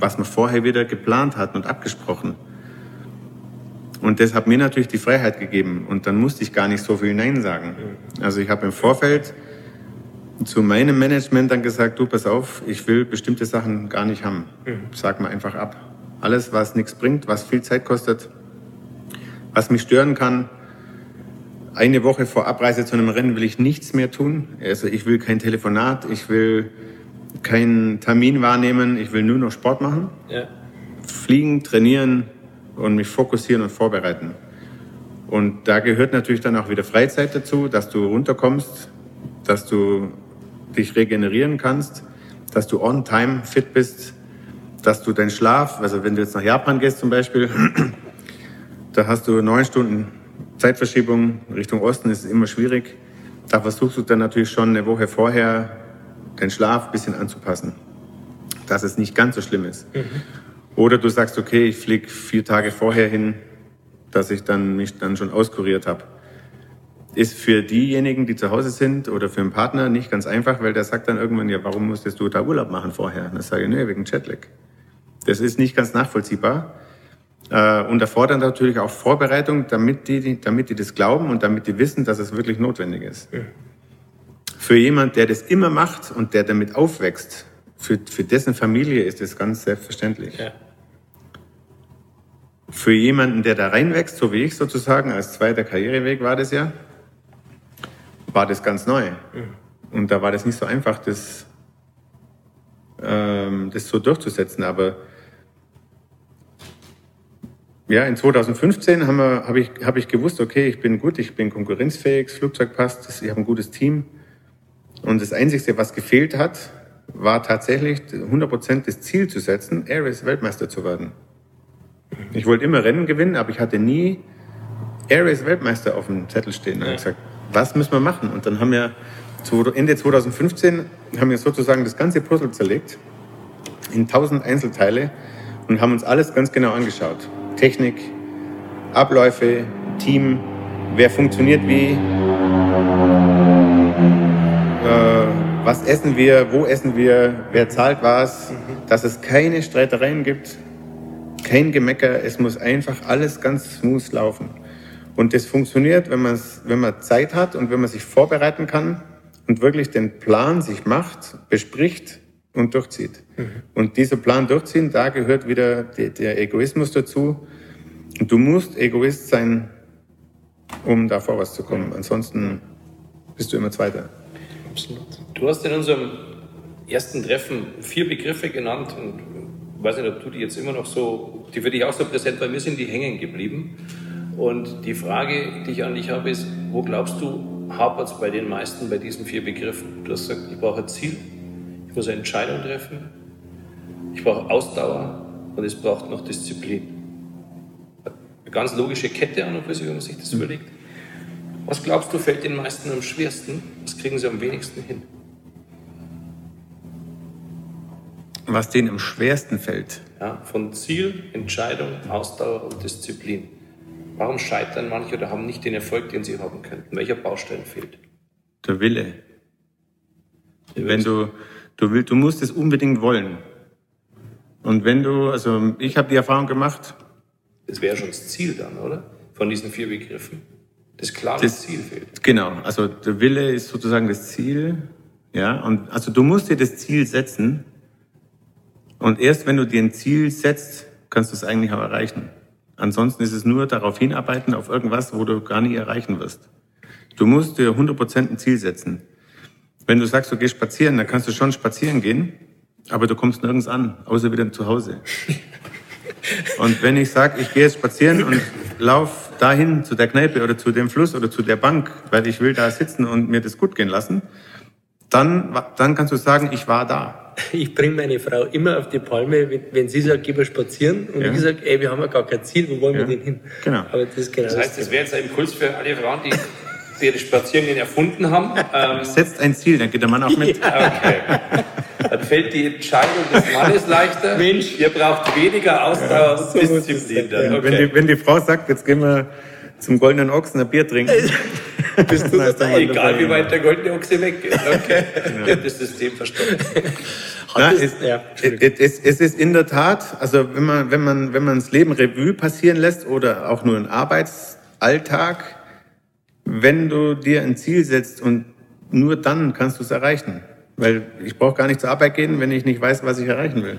was wir vorher wieder geplant hatten und abgesprochen. Und das hat mir natürlich die Freiheit gegeben. Und dann musste ich gar nicht so viel Nein sagen. Also ich habe im Vorfeld zu meinem Management dann gesagt, du pass auf, ich will bestimmte Sachen gar nicht haben. Sag mal einfach ab. Alles, was nichts bringt, was viel Zeit kostet, was mich stören kann. Eine Woche vor Abreise zu einem Rennen will ich nichts mehr tun. Also ich will kein Telefonat, ich will keinen Termin wahrnehmen, ich will nur noch Sport machen. Ja. Fliegen, trainieren und mich fokussieren und vorbereiten. Und da gehört natürlich dann auch wieder Freizeit dazu, dass du runterkommst, dass du dich regenerieren kannst, dass du on time fit bist, dass du deinen Schlaf, also wenn du jetzt nach Japan gehst zum Beispiel, da hast du neun Stunden Zeitverschiebung Richtung Osten, ist immer schwierig. Da versuchst du dann natürlich schon eine Woche vorher den Schlaf ein bisschen anzupassen, dass es nicht ganz so schlimm ist. Mhm. Oder du sagst, okay, ich fliege vier Tage vorher hin, dass ich dann mich dann schon auskuriert habe. Ist für diejenigen, die zu Hause sind oder für einen Partner nicht ganz einfach, weil der sagt dann irgendwann, ja, warum musstest du da Urlaub machen vorher? Und dann sage ich, nee, wegen Jetlag. Das ist nicht ganz nachvollziehbar äh, und erfordert natürlich auch Vorbereitung, damit die, damit die das glauben und damit die wissen, dass es wirklich notwendig ist. Mhm für jemand, der das immer macht und der damit aufwächst, für, für dessen Familie ist das ganz selbstverständlich. Ja. Für jemanden, der da reinwächst, so wie ich sozusagen, als zweiter Karriereweg war das ja, war das ganz neu. Mhm. Und da war das nicht so einfach, das, ähm, das so durchzusetzen. Aber ja, in 2015 habe hab ich, hab ich gewusst, okay, ich bin gut, ich bin konkurrenzfähig, das Flugzeug passt, ich habe ein gutes Team. Und das Einzige, was gefehlt hat, war tatsächlich 100% das Ziel zu setzen, Airways Weltmeister zu werden. Ich wollte immer Rennen gewinnen, aber ich hatte nie Airways Weltmeister auf dem Zettel stehen. Und ja. ich gesagt, was müssen wir machen? Und dann haben wir Ende 2015 haben wir sozusagen das ganze Puzzle zerlegt in tausend Einzelteile und haben uns alles ganz genau angeschaut. Technik, Abläufe, Team, wer funktioniert wie, was essen wir, wo essen wir, wer zahlt was, dass es keine Streitereien gibt, kein Gemecker, es muss einfach alles ganz smooth laufen. Und das funktioniert, wenn, wenn man Zeit hat und wenn man sich vorbereiten kann und wirklich den Plan sich macht, bespricht und durchzieht. Mhm. Und dieser Plan durchziehen, da gehört wieder die, der Egoismus dazu. Und du musst Egoist sein, um da vorwärts zu kommen. Ansonsten bist du immer Zweiter. Absolut. Du hast in unserem ersten Treffen vier Begriffe genannt und ich weiß nicht, ob du die jetzt immer noch so, die für dich auch so präsent waren, mir sind die hängen geblieben. Und die Frage, die ich an dich habe, ist, wo glaubst du, hapert es bei den meisten bei diesen vier Begriffen? Du hast gesagt, ich brauche ein Ziel, ich muss eine Entscheidung treffen, ich brauche Ausdauer und es braucht noch Disziplin. Eine ganz logische Kette an und für sich, wenn man sich das überlegt. Was glaubst du, fällt den meisten am schwersten? Was kriegen sie am wenigsten hin? Was denen am schwersten fällt. Ja, von Ziel, Entscheidung, Ausdauer und Disziplin. Warum scheitern manche oder haben nicht den Erfolg, den sie haben könnten? Welcher Baustein fehlt? Der Wille. Wenn du, du willst, du musst es unbedingt wollen. Und wenn du, also ich habe die Erfahrung gemacht. Das wäre schon das Ziel dann, oder? Von diesen vier Begriffen. Das klare das, Ziel fehlt. Genau, also der Wille ist sozusagen das Ziel. Ja, und also du musst dir das Ziel setzen. Und erst wenn du dir ein Ziel setzt, kannst du es eigentlich auch erreichen. Ansonsten ist es nur darauf hinarbeiten, auf irgendwas, wo du gar nicht erreichen wirst. Du musst dir 100% ein Ziel setzen. Wenn du sagst, du gehst spazieren, dann kannst du schon spazieren gehen, aber du kommst nirgends an, außer wieder zu Hause. Und wenn ich sage, ich gehe jetzt spazieren und lauf dahin zu der Kneipe oder zu dem Fluss oder zu der Bank, weil ich will da sitzen und mir das gut gehen lassen, dann, dann kannst du sagen, ich war da. Ich bringe meine Frau immer auf die Palme, wenn, wenn sie sagt, geh mal spazieren und ja. ich sage, ey, wir haben ja gar kein Ziel, wo wollen ja. wir denn hin? Genau. Aber das, genau das heißt, das wäre jetzt ein Impuls für alle Frauen, die die das Spazierengehen erfunden haben. Ähm, Setzt ein Ziel, dann geht der Mann auch mit. Okay. Dann fällt die Entscheidung des Mannes leichter. Mensch, ihr braucht weniger Ausdauer und ja, Disziplin. Dann. Okay. Wenn, die, wenn die Frau sagt, jetzt gehen wir zum goldenen Ochsen ein Bier trinken. Bist du das Egal wie weit der goldene Ochse weg ist. Okay. Ja. Ich das System verstanden. Na, es, ja, es, es, ist in der Tat, also wenn man, wenn man, wenn man das Leben Revue passieren lässt oder auch nur einen Arbeitsalltag, wenn du dir ein Ziel setzt und nur dann kannst du es erreichen. Weil ich brauche gar nicht zur Arbeit gehen, wenn ich nicht weiß, was ich erreichen will.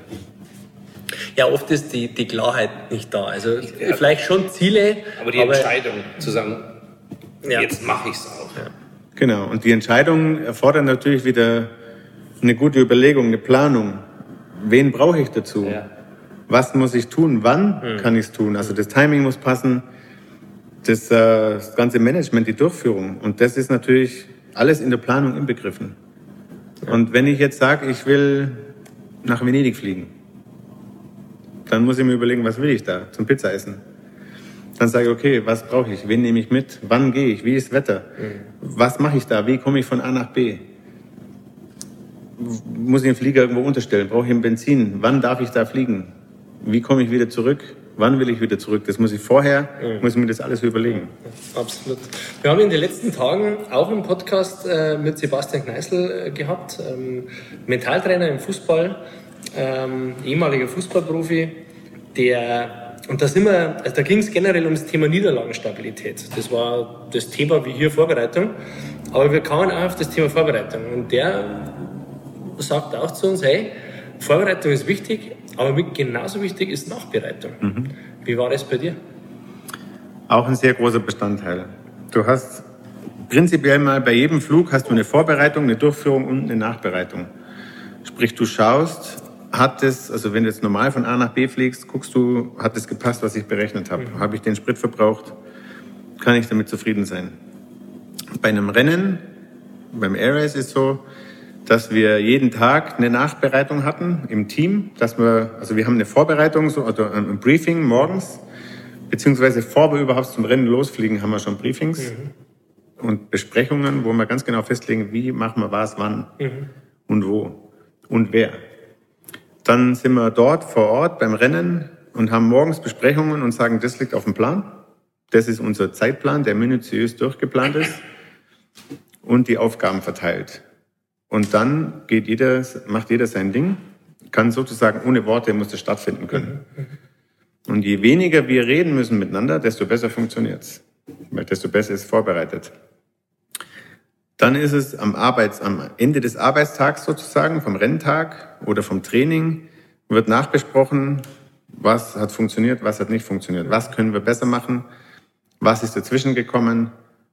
Ja, oft ist die, die Klarheit nicht da. Also ja. vielleicht schon Ziele. Aber die aber Entscheidung zu sagen, ja. jetzt mache ich es auch. Ja. Genau. Und die Entscheidung erfordert natürlich wieder eine gute Überlegung, eine Planung. Wen brauche ich dazu? Was muss ich tun? Wann mhm. kann ich es tun? Also das Timing muss passen das, äh, das ganze Management, die Durchführung. Und das ist natürlich alles in der Planung inbegriffen. Und wenn ich jetzt sage, ich will nach Venedig fliegen, dann muss ich mir überlegen, was will ich da zum Pizza essen? Dann sage ich, okay, was brauche ich? Wen nehme ich mit? Wann gehe ich? Wie ist das Wetter? Mhm. Was mache ich da? Wie komme ich von A nach B? Muss ich den Flieger irgendwo unterstellen? Brauche ich ein Benzin? Wann darf ich da fliegen? Wie komme ich wieder zurück? Wann will ich wieder zurück? Das muss ich vorher, mhm. muss ich mir das alles überlegen. Absolut. Wir haben in den letzten Tagen auch einen Podcast äh, mit Sebastian Kneißl äh, gehabt, ähm, Mentaltrainer im Fußball, ähm, ehemaliger Fußballprofi, der und da, sind wir, also da ging es generell um das Thema Niederlagenstabilität. Das war das Thema wie hier Vorbereitung. Aber wir kamen auch auf das Thema Vorbereitung. Und der sagt auch zu uns, hey, Vorbereitung ist wichtig, aber genauso wichtig ist Nachbereitung. Mhm. Wie war das bei dir? Auch ein sehr großer Bestandteil. Du hast prinzipiell mal bei jedem Flug hast du eine Vorbereitung, eine Durchführung und eine Nachbereitung. Sprich, du schaust, hat es, also wenn du jetzt normal von A nach B fliegst, guckst du, hat es gepasst, was ich berechnet habe? Mhm. Habe ich den Sprit verbraucht? Kann ich damit zufrieden sein? Bei einem Rennen, beim Air Race ist so, dass wir jeden Tag eine Nachbereitung hatten im Team, dass wir, also wir haben eine Vorbereitung, so, also ein Briefing morgens, beziehungsweise vor wir überhaupt zum Rennen losfliegen, haben wir schon Briefings mhm. und Besprechungen, wo wir ganz genau festlegen, wie machen wir was, wann mhm. und wo und wer. Dann sind wir dort vor Ort beim Rennen und haben morgens Besprechungen und sagen, das liegt auf dem Plan. Das ist unser Zeitplan, der minutiös durchgeplant ist und die Aufgaben verteilt. Und dann geht jeder, macht jeder sein Ding, kann sozusagen ohne Worte muss das stattfinden können. Und je weniger wir reden müssen miteinander, desto besser funktioniert's, weil desto besser ist vorbereitet. Dann ist es am Arbeits, am Ende des Arbeitstags sozusagen, vom Renntag oder vom Training, wird nachbesprochen, was hat funktioniert, was hat nicht funktioniert, was können wir besser machen, was ist dazwischen gekommen,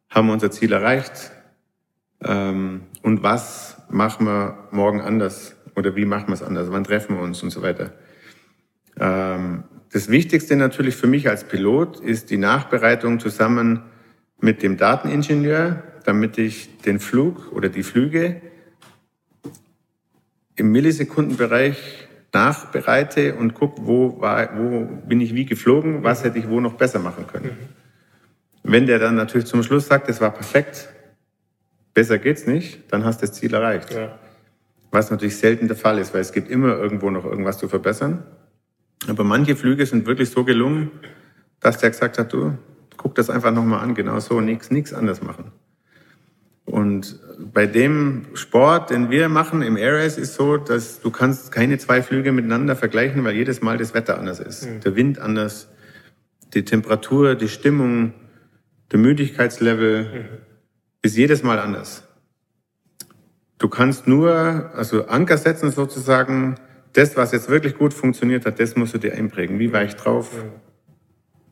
haben wir unser Ziel erreicht ähm, und was machen wir morgen anders oder wie machen wir es anders, wann treffen wir uns und so weiter. Ähm, das Wichtigste natürlich für mich als Pilot ist die Nachbereitung zusammen mit dem Dateningenieur, damit ich den Flug oder die Flüge im Millisekundenbereich nachbereite und gucke, wo, war, wo bin ich wie geflogen, was hätte ich wo noch besser machen können. Wenn der dann natürlich zum Schluss sagt, es war perfekt, besser geht's nicht, dann hast du das Ziel erreicht. Ja. was natürlich selten der Fall ist, weil es gibt immer irgendwo noch irgendwas zu verbessern. Aber manche Flüge sind wirklich so gelungen, dass der gesagt hat, du, guck das einfach nochmal an, genau so, nichts nichts anders machen. Und bei dem Sport, den wir machen im Air Race, ist so, dass du kannst keine zwei Flüge miteinander vergleichen, weil jedes Mal das Wetter anders ist. Mhm. Der Wind anders, die Temperatur, die Stimmung, der Müdigkeitslevel mhm. ist jedes Mal anders. Du kannst nur, also Anker setzen sozusagen, das, was jetzt wirklich gut funktioniert hat, das musst du dir einprägen. Wie war ich drauf? Ja.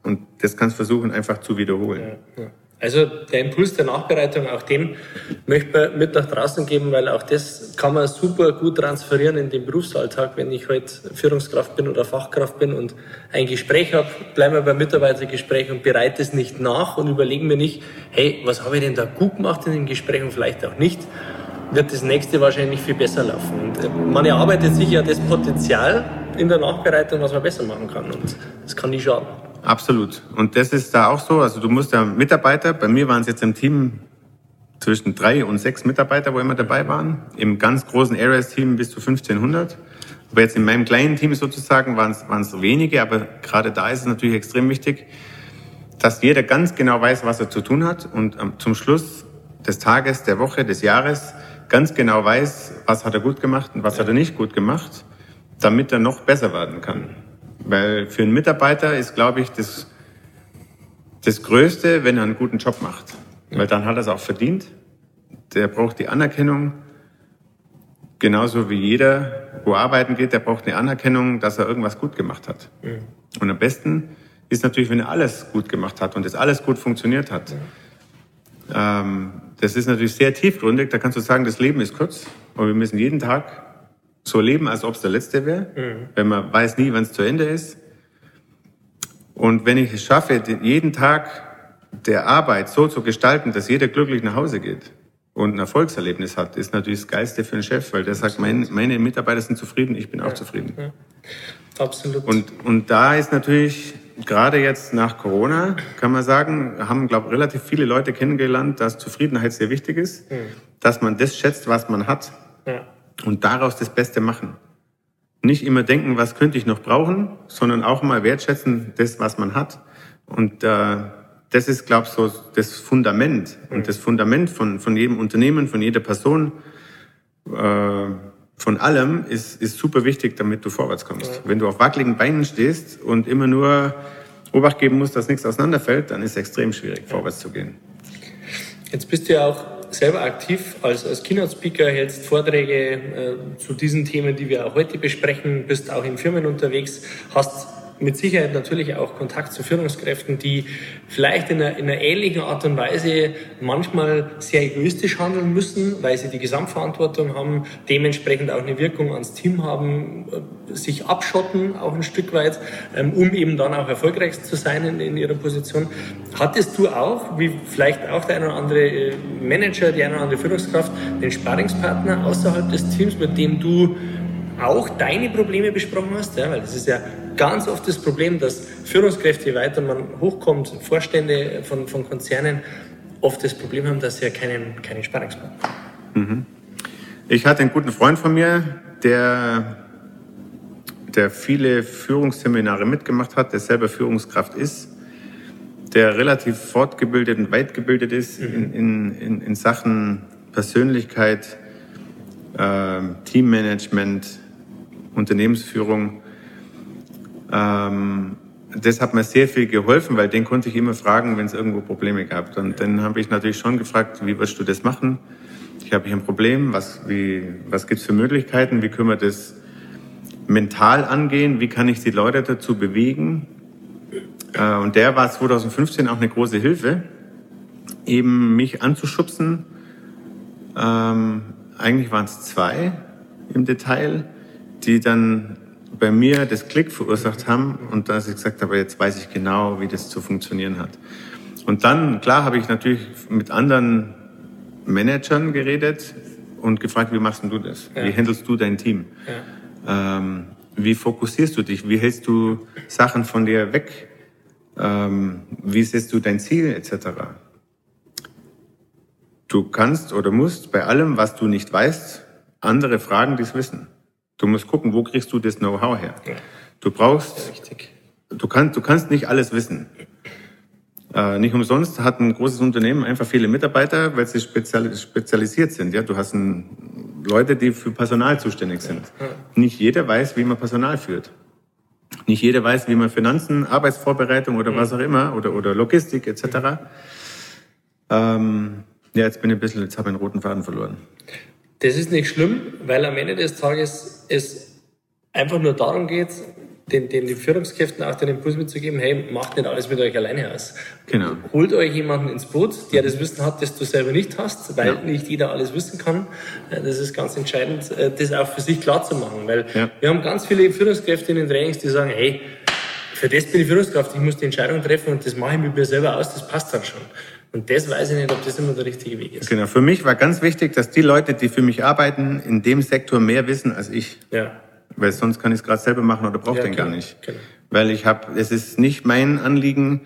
Und das kannst du versuchen, einfach zu wiederholen. Ja, ja. Also der Impuls der Nachbereitung, auch den möchte man mit nach draußen geben, weil auch das kann man super gut transferieren in den Berufsalltag. Wenn ich heute halt Führungskraft bin oder Fachkraft bin und ein Gespräch habe, bleiben wir beim Mitarbeitergespräch und bereite es nicht nach und überlegen mir nicht, hey, was habe ich denn da gut gemacht in dem Gespräch und vielleicht auch nicht, wird das nächste wahrscheinlich viel besser laufen. Und äh, man erarbeitet sich ja das Potenzial in der Nachbereitung, was man besser machen kann und das kann nie schaden. Absolut. Und das ist da auch so. Also du musst ja Mitarbeiter, bei mir waren es jetzt im Team zwischen drei und sechs Mitarbeiter, wo immer dabei waren. Im ganz großen Areas-Team bis zu 1500. Aber jetzt in meinem kleinen Team sozusagen waren es, waren es wenige, aber gerade da ist es natürlich extrem wichtig, dass jeder ganz genau weiß, was er zu tun hat und zum Schluss des Tages, der Woche, des Jahres ganz genau weiß, was hat er gut gemacht und was hat er nicht gut gemacht, damit er noch besser werden kann. Weil für einen Mitarbeiter ist, glaube ich, das, das Größte, wenn er einen guten Job macht. Weil dann hat er es auch verdient. Der braucht die Anerkennung. Genauso wie jeder, wo arbeiten geht, der braucht eine Anerkennung, dass er irgendwas gut gemacht hat. Mhm. Und am besten ist natürlich, wenn er alles gut gemacht hat und das alles gut funktioniert hat. Ja. Ähm, das ist natürlich sehr tiefgründig. Da kannst du sagen, das Leben ist kurz, aber wir müssen jeden Tag so leben, als ob es der letzte wäre, mhm. wenn man weiß nie, wann es zu Ende ist. Und wenn ich es schaffe, jeden Tag der Arbeit so zu gestalten, dass jeder glücklich nach Hause geht und ein Erfolgserlebnis hat, ist natürlich das Geiste für einen Chef, weil der sagt, mein, meine Mitarbeiter sind zufrieden, ich bin ja. auch zufrieden. Ja. Absolut. Und, und da ist natürlich, gerade jetzt nach Corona, kann man sagen, haben, glaube ich, relativ viele Leute kennengelernt, dass Zufriedenheit sehr wichtig ist, mhm. dass man das schätzt, was man hat. Ja und daraus das Beste machen. Nicht immer denken, was könnte ich noch brauchen, sondern auch mal wertschätzen, das, was man hat. Und äh, das ist, glaube ich, so das Fundament. Und das Fundament von, von jedem Unternehmen, von jeder Person, äh, von allem ist, ist super wichtig, damit du vorwärts kommst. Ja. Wenn du auf wackeligen Beinen stehst und immer nur Obacht geben musst, dass nichts auseinanderfällt, dann ist es extrem schwierig, ja. vorwärts zu gehen. Jetzt bist du ja auch selber aktiv als, als Keynote-Speaker, hältst Vorträge äh, zu diesen Themen, die wir auch heute besprechen, bist auch in Firmen unterwegs, hast mit Sicherheit natürlich auch Kontakt zu Führungskräften, die vielleicht in einer, in einer ähnlichen Art und Weise manchmal sehr egoistisch handeln müssen, weil sie die Gesamtverantwortung haben, dementsprechend auch eine Wirkung ans Team haben, äh, sich abschotten auch ein Stück weit, ähm, um eben dann auch erfolgreich zu sein in, in ihrer Position. Hattest du auch, wie vielleicht auch der eine oder andere äh, Manager, die eine oder andere Führungskraft, den Sparingspartner außerhalb des Teams, mit dem du auch deine Probleme besprochen hast, ja, weil das ist ja ganz oft das Problem, dass Führungskräfte, je weiter man hochkommt, Vorstände von, von Konzernen, oft das Problem haben, dass sie ja keinen, keinen Sparringspartner mhm. Ich hatte einen guten Freund von mir, der, der viele Führungsseminare mitgemacht hat, der selber Führungskraft ist, der relativ fortgebildet und weitgebildet ist mhm. in, in, in Sachen Persönlichkeit, äh, Teammanagement, Unternehmensführung. Ähm, das hat mir sehr viel geholfen, weil den konnte ich immer fragen, wenn es irgendwo Probleme gab. Und dann habe ich natürlich schon gefragt, wie wirst du das machen? Ich habe hier ein Problem, was, wie, was gibt's für Möglichkeiten, wie können wir das mental angehen, wie kann ich die Leute dazu bewegen? Äh, und der war 2015 auch eine große Hilfe, eben mich anzuschubsen. Ähm, eigentlich waren es zwei im Detail, die dann bei mir das Klick verursacht haben und dass ich gesagt habe, jetzt weiß ich genau, wie das zu funktionieren hat. Und dann, klar, habe ich natürlich mit anderen Managern geredet und gefragt, wie machst du das? Ja. Wie handelst du dein Team? Ja. Ähm, wie fokussierst du dich? Wie hältst du Sachen von dir weg? Ähm, wie setzt du dein Ziel etc.? Du kannst oder musst bei allem, was du nicht weißt, andere fragen, die es wissen. Du musst gucken, wo kriegst du das Know-how her. Du brauchst, du kannst, du kannst nicht alles wissen. Äh, nicht umsonst hat ein großes Unternehmen einfach viele Mitarbeiter, weil sie spezialisiert sind. Ja, du hast ein, Leute, die für Personal zuständig sind. Nicht jeder weiß, wie man Personal führt. Nicht jeder weiß, wie man Finanzen, Arbeitsvorbereitung oder was auch immer oder, oder Logistik etc. Ähm, ja, jetzt bin ich ein bisschen, jetzt habe ich einen roten Faden verloren. Das ist nicht schlimm, weil am Ende des Tages es einfach nur darum geht, den, den, den Führungskräften auch den Impuls mitzugeben, hey, macht nicht alles mit euch alleine aus. Genau. Holt euch jemanden ins Boot, der das Wissen hat, das du selber nicht hast, weil ja. nicht jeder alles wissen kann. Äh, das ist ganz entscheidend, äh, das auch für sich klar zu machen, weil ja. wir haben ganz viele Führungskräfte in den Trainings, die sagen, hey, für das bin ich Führungskraft, ich muss die Entscheidung treffen und das mache ich mit mir selber aus, das passt dann schon. Und das weiß ich nicht, ob das immer der richtige Weg ist. Genau, für mich war ganz wichtig, dass die Leute, die für mich arbeiten, in dem Sektor mehr wissen als ich. Ja. Weil sonst kann ich es gerade selber machen oder brauche ja, den genau, gar nicht. Genau. Weil ich habe, es ist nicht mein Anliegen,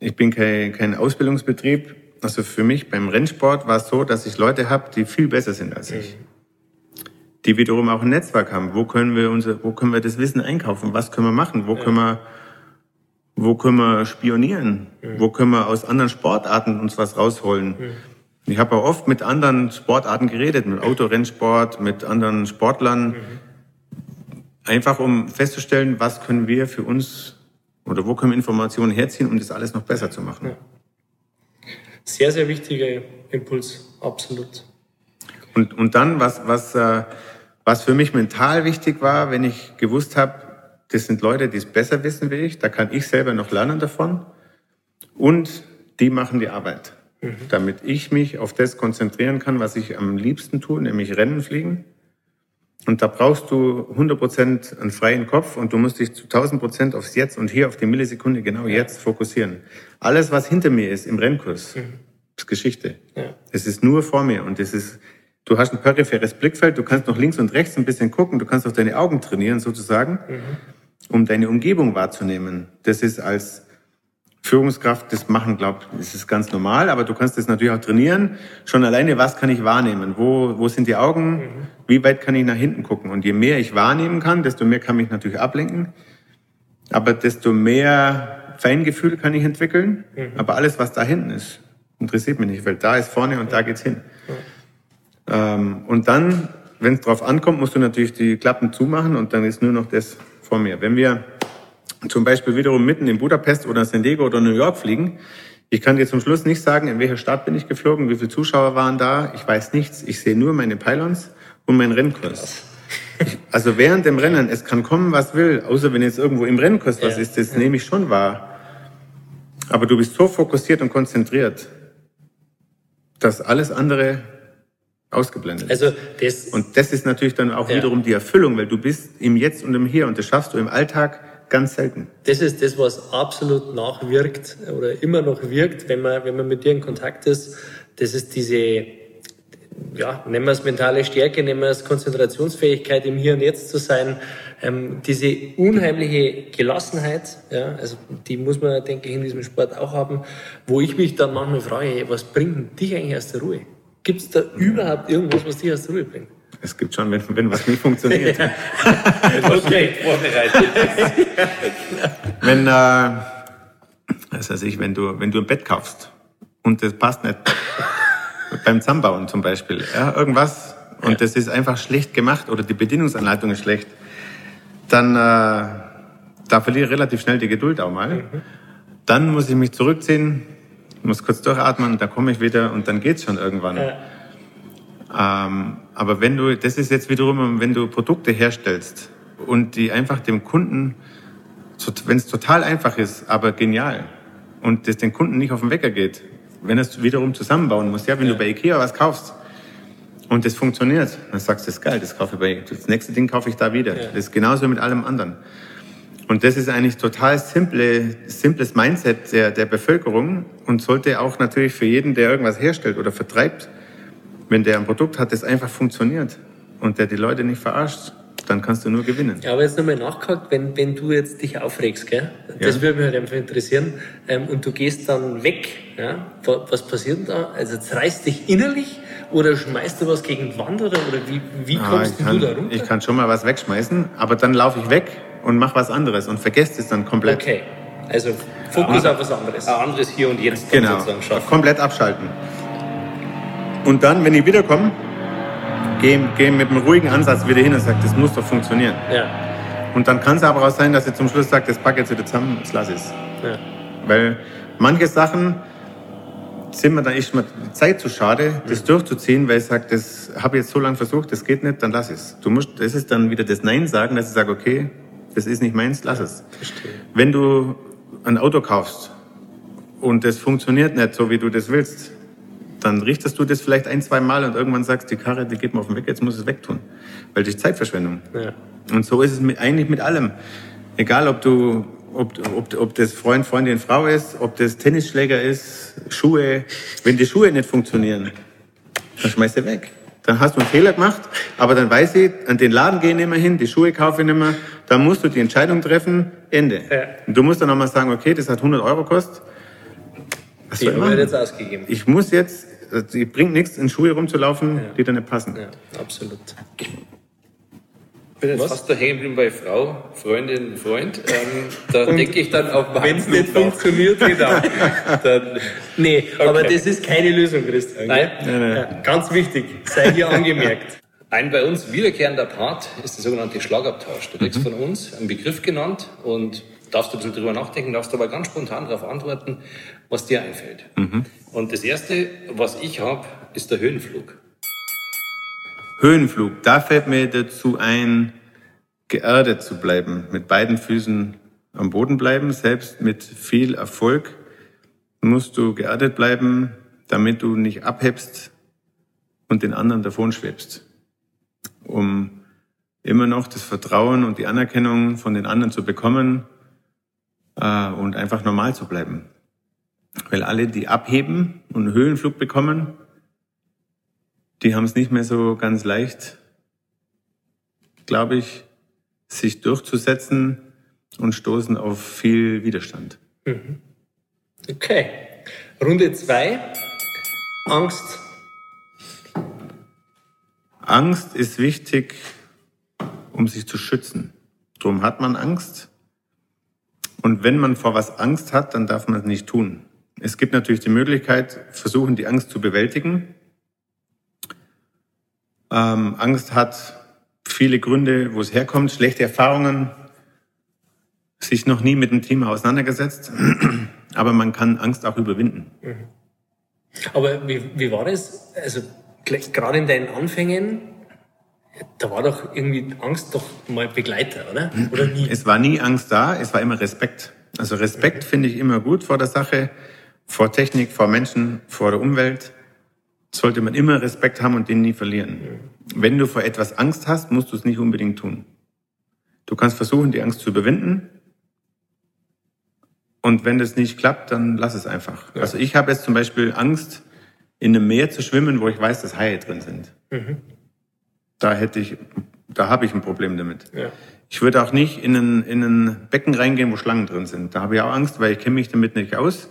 ich bin kein, kein Ausbildungsbetrieb. Also für mich beim Rennsport war es so, dass ich Leute habe, die viel besser sind als ich. Mhm. Die wiederum auch ein Netzwerk haben. Wo können wir unser, wo können wir das Wissen einkaufen? Was können wir machen? Wo ja. können wir, wo können wir spionieren? Mhm. Wo können wir aus anderen Sportarten uns was rausholen? Mhm. Ich habe auch oft mit anderen Sportarten geredet, mit Autorennsport, mit anderen Sportlern. Mhm Einfach um festzustellen, was können wir für uns oder wo können wir Informationen herziehen, um das alles noch besser zu machen. Ja. Sehr, sehr wichtiger Impuls, absolut. Und, und dann, was, was, äh, was für mich mental wichtig war, wenn ich gewusst habe, das sind Leute, die es besser wissen wie ich, da kann ich selber noch lernen davon. Und die machen die Arbeit, mhm. damit ich mich auf das konzentrieren kann, was ich am liebsten tue, nämlich Rennen fliegen. Und da brauchst du 100% einen freien Kopf und du musst dich zu 1000% aufs Jetzt und hier auf die Millisekunde genau ja. jetzt fokussieren. Alles, was hinter mir ist im Rennkurs, mhm. ist Geschichte. Ja. Es ist nur vor mir und es ist, du hast ein peripheres Blickfeld, du kannst noch links und rechts ein bisschen gucken, du kannst auch deine Augen trainieren sozusagen, mhm. Um deine Umgebung wahrzunehmen. Das ist als Führungskraft das machen, glaubt, das ist ganz normal, aber du kannst das natürlich auch trainieren. Schon alleine, was kann ich wahrnehmen? Wo, wo sind die Augen? Mhm. Wie weit kann ich nach hinten gucken? Und je mehr ich wahrnehmen kann, desto mehr kann mich natürlich ablenken. Aber desto mehr Feingefühl kann ich entwickeln. Mhm. Aber alles, was da hinten ist, interessiert mich nicht, weil da ist vorne und da geht's hin. Mhm. Ähm, und dann, wenn es drauf ankommt, musst du natürlich die Klappen zumachen und dann ist nur noch das vor mir. Wenn wir zum Beispiel wiederum mitten in Budapest oder San Diego oder New York fliegen. Ich kann dir zum Schluss nicht sagen, in welcher Stadt bin ich geflogen, wie viele Zuschauer waren da. Ich weiß nichts. Ich sehe nur meine Pylons und meinen Rennkurs. Also während dem Rennen, es kann kommen, was will, außer wenn jetzt irgendwo im Rennkurs was ja. ist, das ja. nehme ich schon wahr. Aber du bist so fokussiert und konzentriert, dass alles andere ausgeblendet. Also das und das ist natürlich dann auch ja. wiederum die Erfüllung, weil du bist im Jetzt und im Hier und das schaffst du im Alltag Ganz selten. Das ist das, was absolut nachwirkt oder immer noch wirkt, wenn man, wenn man mit dir in Kontakt ist. Das ist diese, ja, nennen wir es mentale Stärke, nennen wir es Konzentrationsfähigkeit, im Hier und Jetzt zu sein. Ähm, diese unheimliche Gelassenheit, ja, also die muss man, denke ich, in diesem Sport auch haben, wo ich mich dann manchmal frage, was bringt dich eigentlich aus der Ruhe? Gibt es da überhaupt irgendwas, was dich aus der Ruhe bringt? Es gibt schon, wenn, wenn was nicht funktioniert. okay, vorbereitet. wenn, äh, das heißt ich, wenn du, wenn du ein Bett kaufst und das passt nicht, beim Zusammenbauen zum Beispiel, ja, irgendwas, und ja. das ist einfach schlecht gemacht oder die Bedienungsanleitung ist schlecht, dann, äh, da verliere ich relativ schnell die Geduld auch mal. Mhm. Dann muss ich mich zurückziehen, muss kurz durchatmen, da komme ich wieder und dann geht's schon irgendwann. Ja. Ähm, aber wenn du, das ist jetzt wiederum, wenn du Produkte herstellst und die einfach dem Kunden, wenn es total einfach ist, aber genial und das den Kunden nicht auf den Wecker geht, wenn es wiederum zusammenbauen muss, ja, wenn ja. du bei Ikea was kaufst und das funktioniert, dann sagst du, das ist geil, das kaufe ich bei, das nächste Ding kaufe ich da wieder. Ja. Das ist genauso mit allem anderen. Und das ist eigentlich total simple, simples Mindset der, der Bevölkerung und sollte auch natürlich für jeden, der irgendwas herstellt oder vertreibt, wenn der ein Produkt hat, das einfach funktioniert und der die Leute nicht verarscht, dann kannst du nur gewinnen. Ja, aber jetzt nochmal nachgehakt, wenn, wenn du jetzt dich aufregst, gell? das ja. würde mich halt einfach interessieren, ähm, und du gehst dann weg, ja? was passiert da? Also es reißt dich innerlich oder schmeißt du was gegen die Wand oder, oder wie, wie Ja, kommst ich, du da kann, runter? ich kann schon mal was wegschmeißen, aber dann laufe ich weg und mache was anderes und vergesst es dann komplett. Okay, also Fokus auf was anderes. Ein anderes Hier und Jetzt Genau, sozusagen schaffen. komplett abschalten. Und dann, wenn ich wiederkomme, gehe geh mit einem ruhigen Ansatz wieder hin und sage, das muss doch funktionieren. Ja, Und dann kann es aber auch sein, dass ich zum Schluss sage, das packe ich jetzt wieder zusammen, das lasse ich es. ja. Weil manche Sachen sind mir dann echt mal die Zeit zu schade, das durchzuziehen, weil ich sage, das habe ich jetzt so lange versucht, das geht nicht, dann lass es. Du musst, das ist dann wieder das Nein sagen, dass ich sage, okay, das ist nicht meins, lass es. Wenn du ein Auto kaufst und das funktioniert nicht so, wie du das willst, dann richtest du das vielleicht ein, zwei Mal und irgendwann sagst, die Karre, die geht mir auf den Weg, jetzt muss ich es wegtun. Weil das ist Zeitverschwendung. ja. Und so ist es mit, eigentlich mit allem. Egal, ob du, ob, ob, ob das Freund, Freundin, Frau ist, ob das Tennisschläger ist, Schuhe. Wenn die Schuhe nicht funktionieren, dann schmeißt du weg. Dann hast du einen Fehler gemacht, aber dann weiß ich, an den Laden gehe ich nicht mehr hin, die Schuhe kaufe ich nicht mehr. Dann musst du die Entscheidung treffen, Ende. Ja. Und du musst dann nochmal sagen, okay, das hat 100 Euro gekostet. Was Die haben wir jetzt ausgegeben. Ich muss jetzt, also, es bringt nichts, in Schuhe rumzulaufen, die dir nicht passen. Ja, absolut. Bin jetzt Was? fast daheim geblieben bei Frau, Freundin, Freund. Ähm, da denke ich dann auf Wenn es nicht nach. funktioniert, Genau. Dann, Nee, aber das ist keine Lösung, Christian. Nein. gell? Ja, ganz wichtig, sei hier angemerkt. Ein bei uns wiederkehrender Part ist der sogenannte Schlagabtausch. Du kriegst von uns einen Begriff genannt und darfst du ein bisschen drüber nachdenken, darfst aber ganz spontan darauf antworten, was dir einfällt. Und das erste, was ich habe, ist der Höhenflug. Höhenflug, da fällt mir dazu ein, geerdet zu bleiben, mit beiden Füßen am Boden bleiben, selbst mit viel Erfolg musst du geerdet bleiben, damit du nicht abhebst und den anderen davon schwebst, um immer noch das Vertrauen und die Anerkennung von den anderen zu bekommen äh, und einfach normal zu bleiben. Weil alle, die abheben und einen Höhenflug bekommen, die haben es nicht mehr so ganz leicht, glaube ich, sich durchzusetzen und stoßen auf viel Widerstand. Okay. Runde zwei. Angst. Angst ist wichtig, um sich zu schützen. Drum hat man Angst. Und wenn man vor was Angst hat, dann darf man es nicht tun. Es gibt natürlich die Möglichkeit, versuchen, die Angst zu bewältigen. Ähm, Angst hat viele Gründe, wo es herkommt, schlechte Erfahrungen, sich noch nie mit dem Thema auseinandergesetzt. Aber man kann Angst auch überwinden. Aber wie, wie war das? Also gleich- gerade in deinen Anfängen, da war doch irgendwie Angst doch mal Begleiter, oder? Oder nie? Es war nie Angst da, es war immer Respekt. Also Respekt finde ich immer gut vor der Sache, vor Technik, vor Menschen, vor der Umwelt. Sollte man immer Respekt haben und den nie verlieren. Wenn du vor etwas Angst hast, musst du es nicht unbedingt tun. Du kannst versuchen, die Angst zu überwinden. Und wenn das nicht klappt, dann lass es einfach. Also ich habe jetzt zum Beispiel Angst, in einem Meer zu schwimmen, wo ich weiß, dass Haie drin sind. Da hätte ich, da habe ich ein Problem damit. Ja. Ich würde auch nicht in ein, in ein Becken reingehen, wo Schlangen drin sind. Da habe ich auch Angst, weil ich kenne mich damit nicht aus.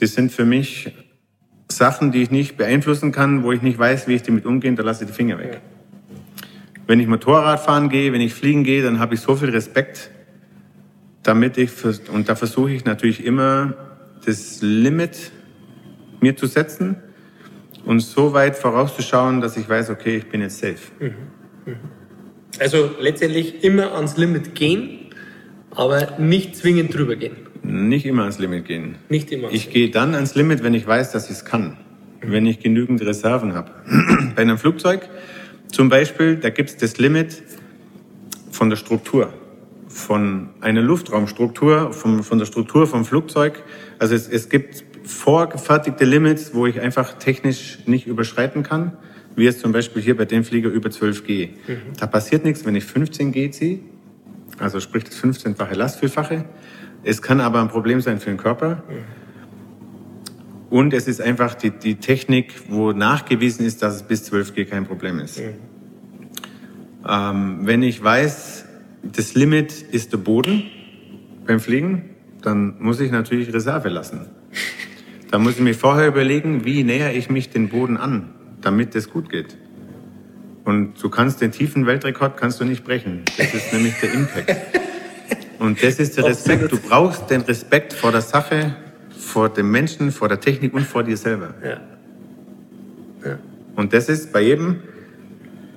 Das sind für mich Sachen, die ich nicht beeinflussen kann, wo ich nicht weiß, wie ich damit umgehe, da lasse ich die Finger weg. Wenn ich Motorrad fahren gehe, wenn ich fliegen gehe, dann habe ich so viel Respekt, damit ich, und da versuche ich natürlich immer, das Limit mir zu setzen und so weit vorauszuschauen, dass ich weiß, okay, ich bin jetzt safe. Also letztendlich immer ans Limit gehen, aber nicht zwingend drüber gehen. Nicht immer ans Limit gehen. Nicht immer. Ich gehe dann ans Limit, wenn ich weiß, dass ich es kann. Wenn ich genügend Reserven habe. Bei einem Flugzeug zum Beispiel, da gibt es das Limit von der Struktur. Von einer Luftraumstruktur, vom, von der Struktur vom Flugzeug. Also es, es gibt vorgefertigte Limits, wo ich einfach technisch nicht überschreiten kann. Wie jetzt zum Beispiel hier bei dem Flieger über 12G. Da passiert nichts, wenn ich 15G ziehe. Also sprich das 15-fache Lastvielfache. Es kann aber ein Problem sein für den Körper. Und es ist einfach die, die Technik, wo nachgewiesen ist, dass es bis 12G kein Problem ist. Ähm, wenn ich weiß, das Limit ist der Boden beim Fliegen, dann muss ich natürlich Reserve lassen. Da muss ich mir vorher überlegen, wie näher ich mich den Boden an, damit es gut geht. Und du kannst den tiefen Weltrekord kannst du nicht brechen. Das ist nämlich der Impact. Und das ist der Respekt. Du brauchst den Respekt vor der Sache, vor dem Menschen, vor der Technik und vor dir selber. Ja. Ja. Und das ist bei jedem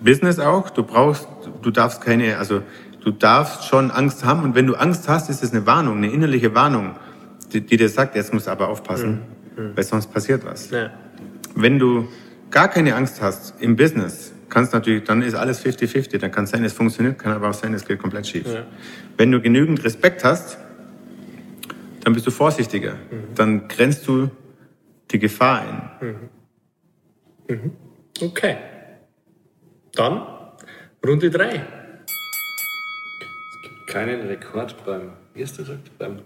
Business auch. Du brauchst, du darfst keine, also du darfst schon Angst haben. Und wenn du Angst hast, ist es eine Warnung, eine innerliche Warnung, die, die dir sagt, jetzt musst du aber aufpassen, mhm. mhm. weil sonst passiert was. Ja. Wenn du gar keine Angst hast im Business, kannst natürlich, dann ist alles 50-50. Dann kann es sein, es funktioniert, kann aber auch sein, es geht komplett schief. Ja. Wenn du genügend Respekt hast, dann bist du vorsichtiger. Mhm. Dann grenzt du die Gefahr ein. Mhm. Mhm. Okay. Dann Runde 3. Es gibt keinen Rekord beim, wie hast du gesagt, beim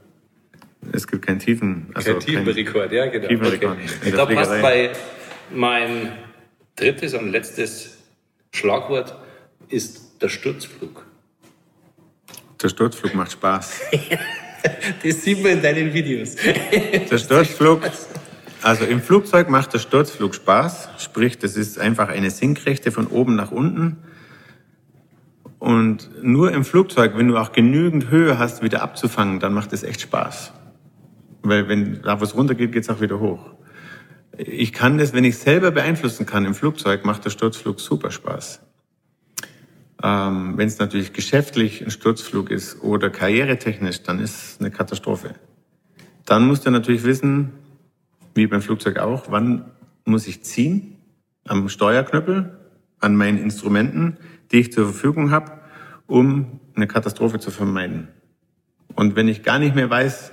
es gibt keinen tiefen, also kein tiefen kein Rekord, ja genau. Tiefen okay. Rekord ich glaube, passt bei mein drittes und letztes Schlagwort ist der Sturzflug. Der Sturzflug macht Spaß. das sieht man in deinen Videos. Der Sturzflug, also im Flugzeug macht der Sturzflug Spaß, sprich, das ist einfach eine Sinkrechte von oben nach unten. Und nur im Flugzeug, wenn du auch genügend Höhe hast, wieder abzufangen, dann macht es echt Spaß. Weil wenn da was runtergeht, geht es auch wieder hoch. Ich kann das, wenn ich selber beeinflussen kann im Flugzeug, macht der Sturzflug super Spaß. Ähm, wenn es natürlich geschäftlich ein Sturzflug ist oder karrieretechnisch, dann ist es eine Katastrophe. Dann musst du natürlich wissen, wie beim Flugzeug auch, wann muss ich ziehen am Steuerknüppel, an meinen Instrumenten, die ich zur Verfügung habe, um eine Katastrophe zu vermeiden. Und wenn ich gar nicht mehr weiß,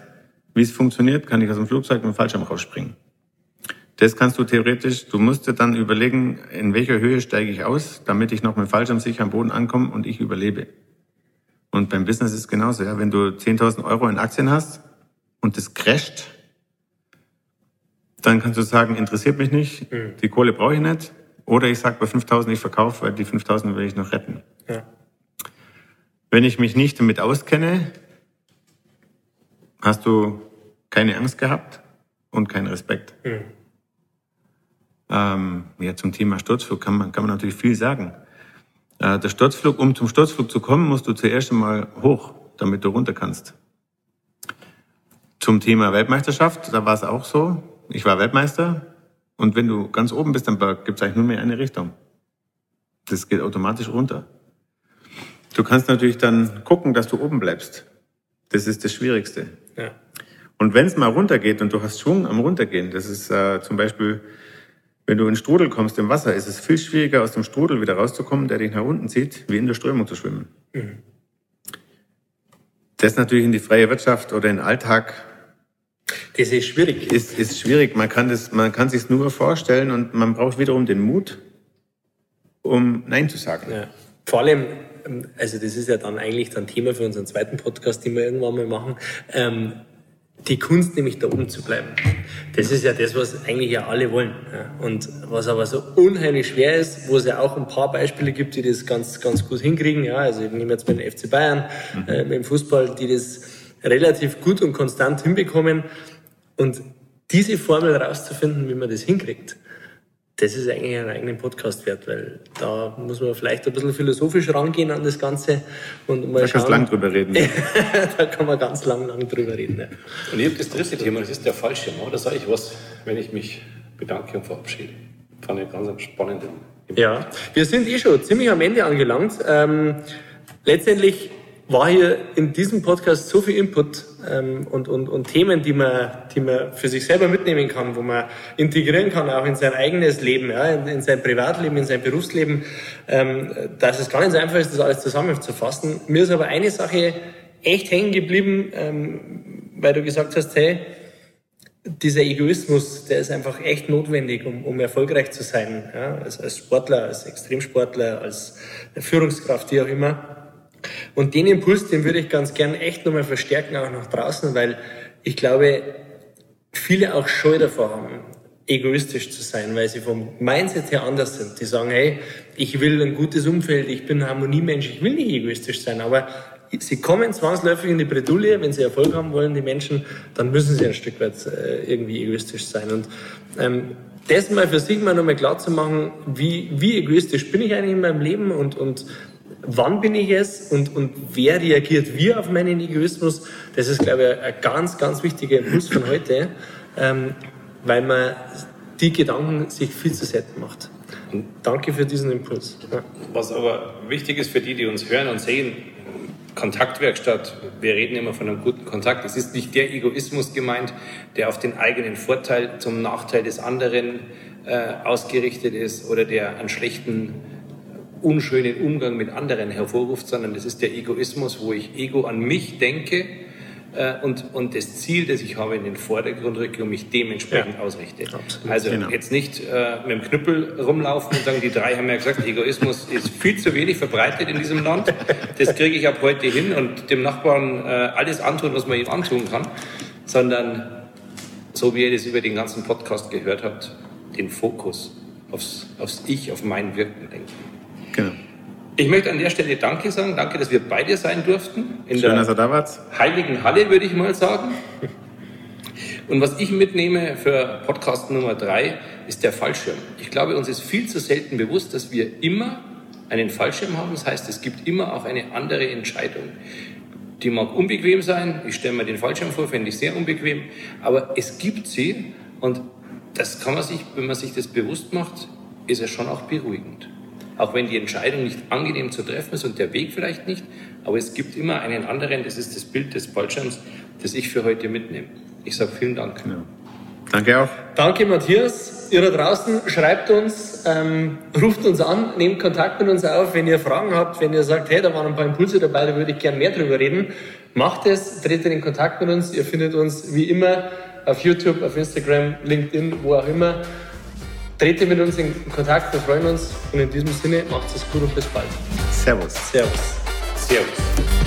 wie es funktioniert, kann ich aus dem Flugzeug mit dem Fallschirm rausspringen. Das kannst du theoretisch, du musst dir dann überlegen, in welcher Höhe steige ich aus, damit ich noch mit Fallschirm sicher am Boden ankomme und ich überlebe. Und beim Business ist es genauso. Ja? Wenn du 10.000 Euro in Aktien hast und das crasht, dann kannst du sagen, interessiert mich nicht, mhm. die Kohle brauche ich nicht. Oder ich sage bei 5.000, ich verkaufe, weil die 5.000 will ich noch retten. Ja. Wenn ich mich nicht damit auskenne, hast du keine Angst gehabt und keinen Respekt. Mhm. Ähm, ja, zum Thema Sturzflug kann man, kann man natürlich viel sagen. Äh, der Sturzflug, um zum Sturzflug zu kommen, musst du zuerst einmal hoch, damit du runter kannst. Zum Thema Weltmeisterschaft, da war es auch so. Ich war Weltmeister und wenn du ganz oben bist am Berg, gibt es eigentlich nur mehr eine Richtung. Das geht automatisch runter. Du kannst natürlich dann gucken, dass du oben bleibst. Das ist das Schwierigste. Ja. Und wenn es mal runtergeht und du hast Schwung am Runtergehen, das ist äh, zum Beispiel wenn du in Strudel kommst im Wasser, ist es viel schwieriger, aus dem Strudel wieder rauszukommen, der dich nach unten zieht, wie in der Strömung zu schwimmen. Mhm. Das natürlich in die freie Wirtschaft oder in den Alltag. Das ist schwierig. Ist, ist schwierig. Man kann das, man kann sich nur vorstellen und man braucht wiederum den Mut, um Nein zu sagen. Ja. Vor allem, also das ist ja dann eigentlich dann Thema für unseren zweiten Podcast, den wir irgendwann mal machen. Ähm, die Kunst nämlich da oben zu bleiben. Das ist ja das, was eigentlich ja alle wollen. Ja. Und was aber so unheimlich schwer ist, wo es ja auch ein paar Beispiele gibt, die das ganz, ganz gut hinkriegen. Ja, also ich nehme jetzt mal den FC Bayern mhm. äh, im Fußball, die das relativ gut und konstant hinbekommen. Und diese Formel rauszufinden, wie man das hinkriegt, das ist eigentlich einen eigenen Podcast wert, weil da muss man vielleicht ein bisschen philosophisch rangehen an das Ganze und mal da schauen. Da lang drüber reden. da kann man ganz lang, lang drüber reden. Ja. Und ich habe das dritte Thema, das ist der Fallschirm. Da sage ich was, wenn ich mich bedanke und verabschiede. Fand ich ganz spannend. Ja, wir sind eh schon ziemlich am Ende angelangt. Ähm, letztendlich war hier in diesem Podcast so viel Input ähm, und, und, und Themen, die man, die man für sich selber mitnehmen kann, wo man integrieren kann, auch in sein eigenes Leben, ja, in, in sein Privatleben, in sein Berufsleben, ähm, dass es gar nicht so einfach ist, das alles zusammenzufassen. Mir ist aber eine Sache echt hängen geblieben, ähm, weil du gesagt hast, hey, dieser Egoismus, der ist einfach echt notwendig, um, um erfolgreich zu sein. Ja? Als, als Sportler, als Extremsportler, als Führungskraft, wie auch immer. Und den Impuls, den würde ich ganz gern echt nochmal verstärken, auch nach draußen, weil ich glaube, viele auch Scheu davor haben, egoistisch zu sein, weil sie vom Mindset her anders sind. Die sagen, hey, ich will ein gutes Umfeld, ich bin ein Harmoniemensch, ich will nicht egoistisch sein, aber sie kommen zwangsläufig in die Bredouille, wenn sie Erfolg haben wollen, die Menschen, dann müssen sie ein Stück weit äh, irgendwie egoistisch sein. Und ähm, das mal für sich mal nochmal klar zu machen, wie, wie egoistisch bin ich eigentlich in meinem Leben und, und wann bin ich es und, und wer reagiert wie auf meinen Egoismus, das ist, glaube ich, ein ganz, ganz wichtiger Impuls von heute, ähm, weil man die Gedanken sich viel zu selten macht. Und danke für diesen Impuls. Ja. Was aber wichtig ist für die, die uns hören und sehen, Kontaktwerkstatt, wir reden immer von einem guten Kontakt. Es ist nicht der Egoismus gemeint, der auf den eigenen Vorteil zum Nachteil des anderen äh, ausgerichtet ist oder der einen schlechten, unschönen Umgang mit anderen hervorruft, sondern das ist der Egoismus, wo ich Ego an mich denke äh, und, und das Ziel, das ich habe, in den Vordergrund rücke und mich dementsprechend ja. ausrichte. Absolut. Also genau. jetzt nicht äh, mit dem Knüppel rumlaufen und sagen, die drei haben ja gesagt, Egoismus ist viel zu wenig verbreitet in diesem Land. Das kriege ich ab heute hin und dem Nachbarn äh, alles antun, was man ihm antun kann, sondern so wie ihr das über den ganzen Podcast gehört habt, den Fokus aufs, aufs Ich, auf mein Wirken lenken. Genau. Ich möchte an der Stelle Danke sagen. Danke, dass wir bei dir sein durften. In Schön, dass ihr da wart. Heiligen Halle, würde ich mal sagen. Und was ich mitnehme für Podcast Nummer drei, ist der Fallschirm. Ich glaube, uns ist viel zu selten bewusst, dass wir immer einen Fallschirm haben. Das heißt, es gibt immer auch eine andere Entscheidung. Die mag unbequem sein. Ich stelle mir den Fallschirm vor, finde ich sehr unbequem. Aber es gibt sie. Und das kann man sich, wenn man sich das bewusst macht, ist es schon auch beruhigend auch wenn die Entscheidung nicht angenehm zu treffen ist und der Weg vielleicht nicht. Aber es gibt immer einen anderen, das ist das Bild des Fallschirms, das ich für heute mitnehme. Ich sage vielen Dank. Ja. Danke auch. Danke, Matthias. Ihr da draußen, schreibt uns, ähm, ruft uns an, nehmt Kontakt mit uns auf, wenn ihr Fragen habt, wenn ihr sagt, hey, da waren ein paar Impulse dabei, da würde ich gerne mehr drüber reden. Macht es, tretet in Kontakt mit uns. Ihr findet uns wie immer auf YouTube, auf Instagram, LinkedIn, wo auch immer. Trete mit uns in Kontakt, wir freuen uns. Und in diesem Sinne, macht es gut und bis bald. Servus. Servus. Servus.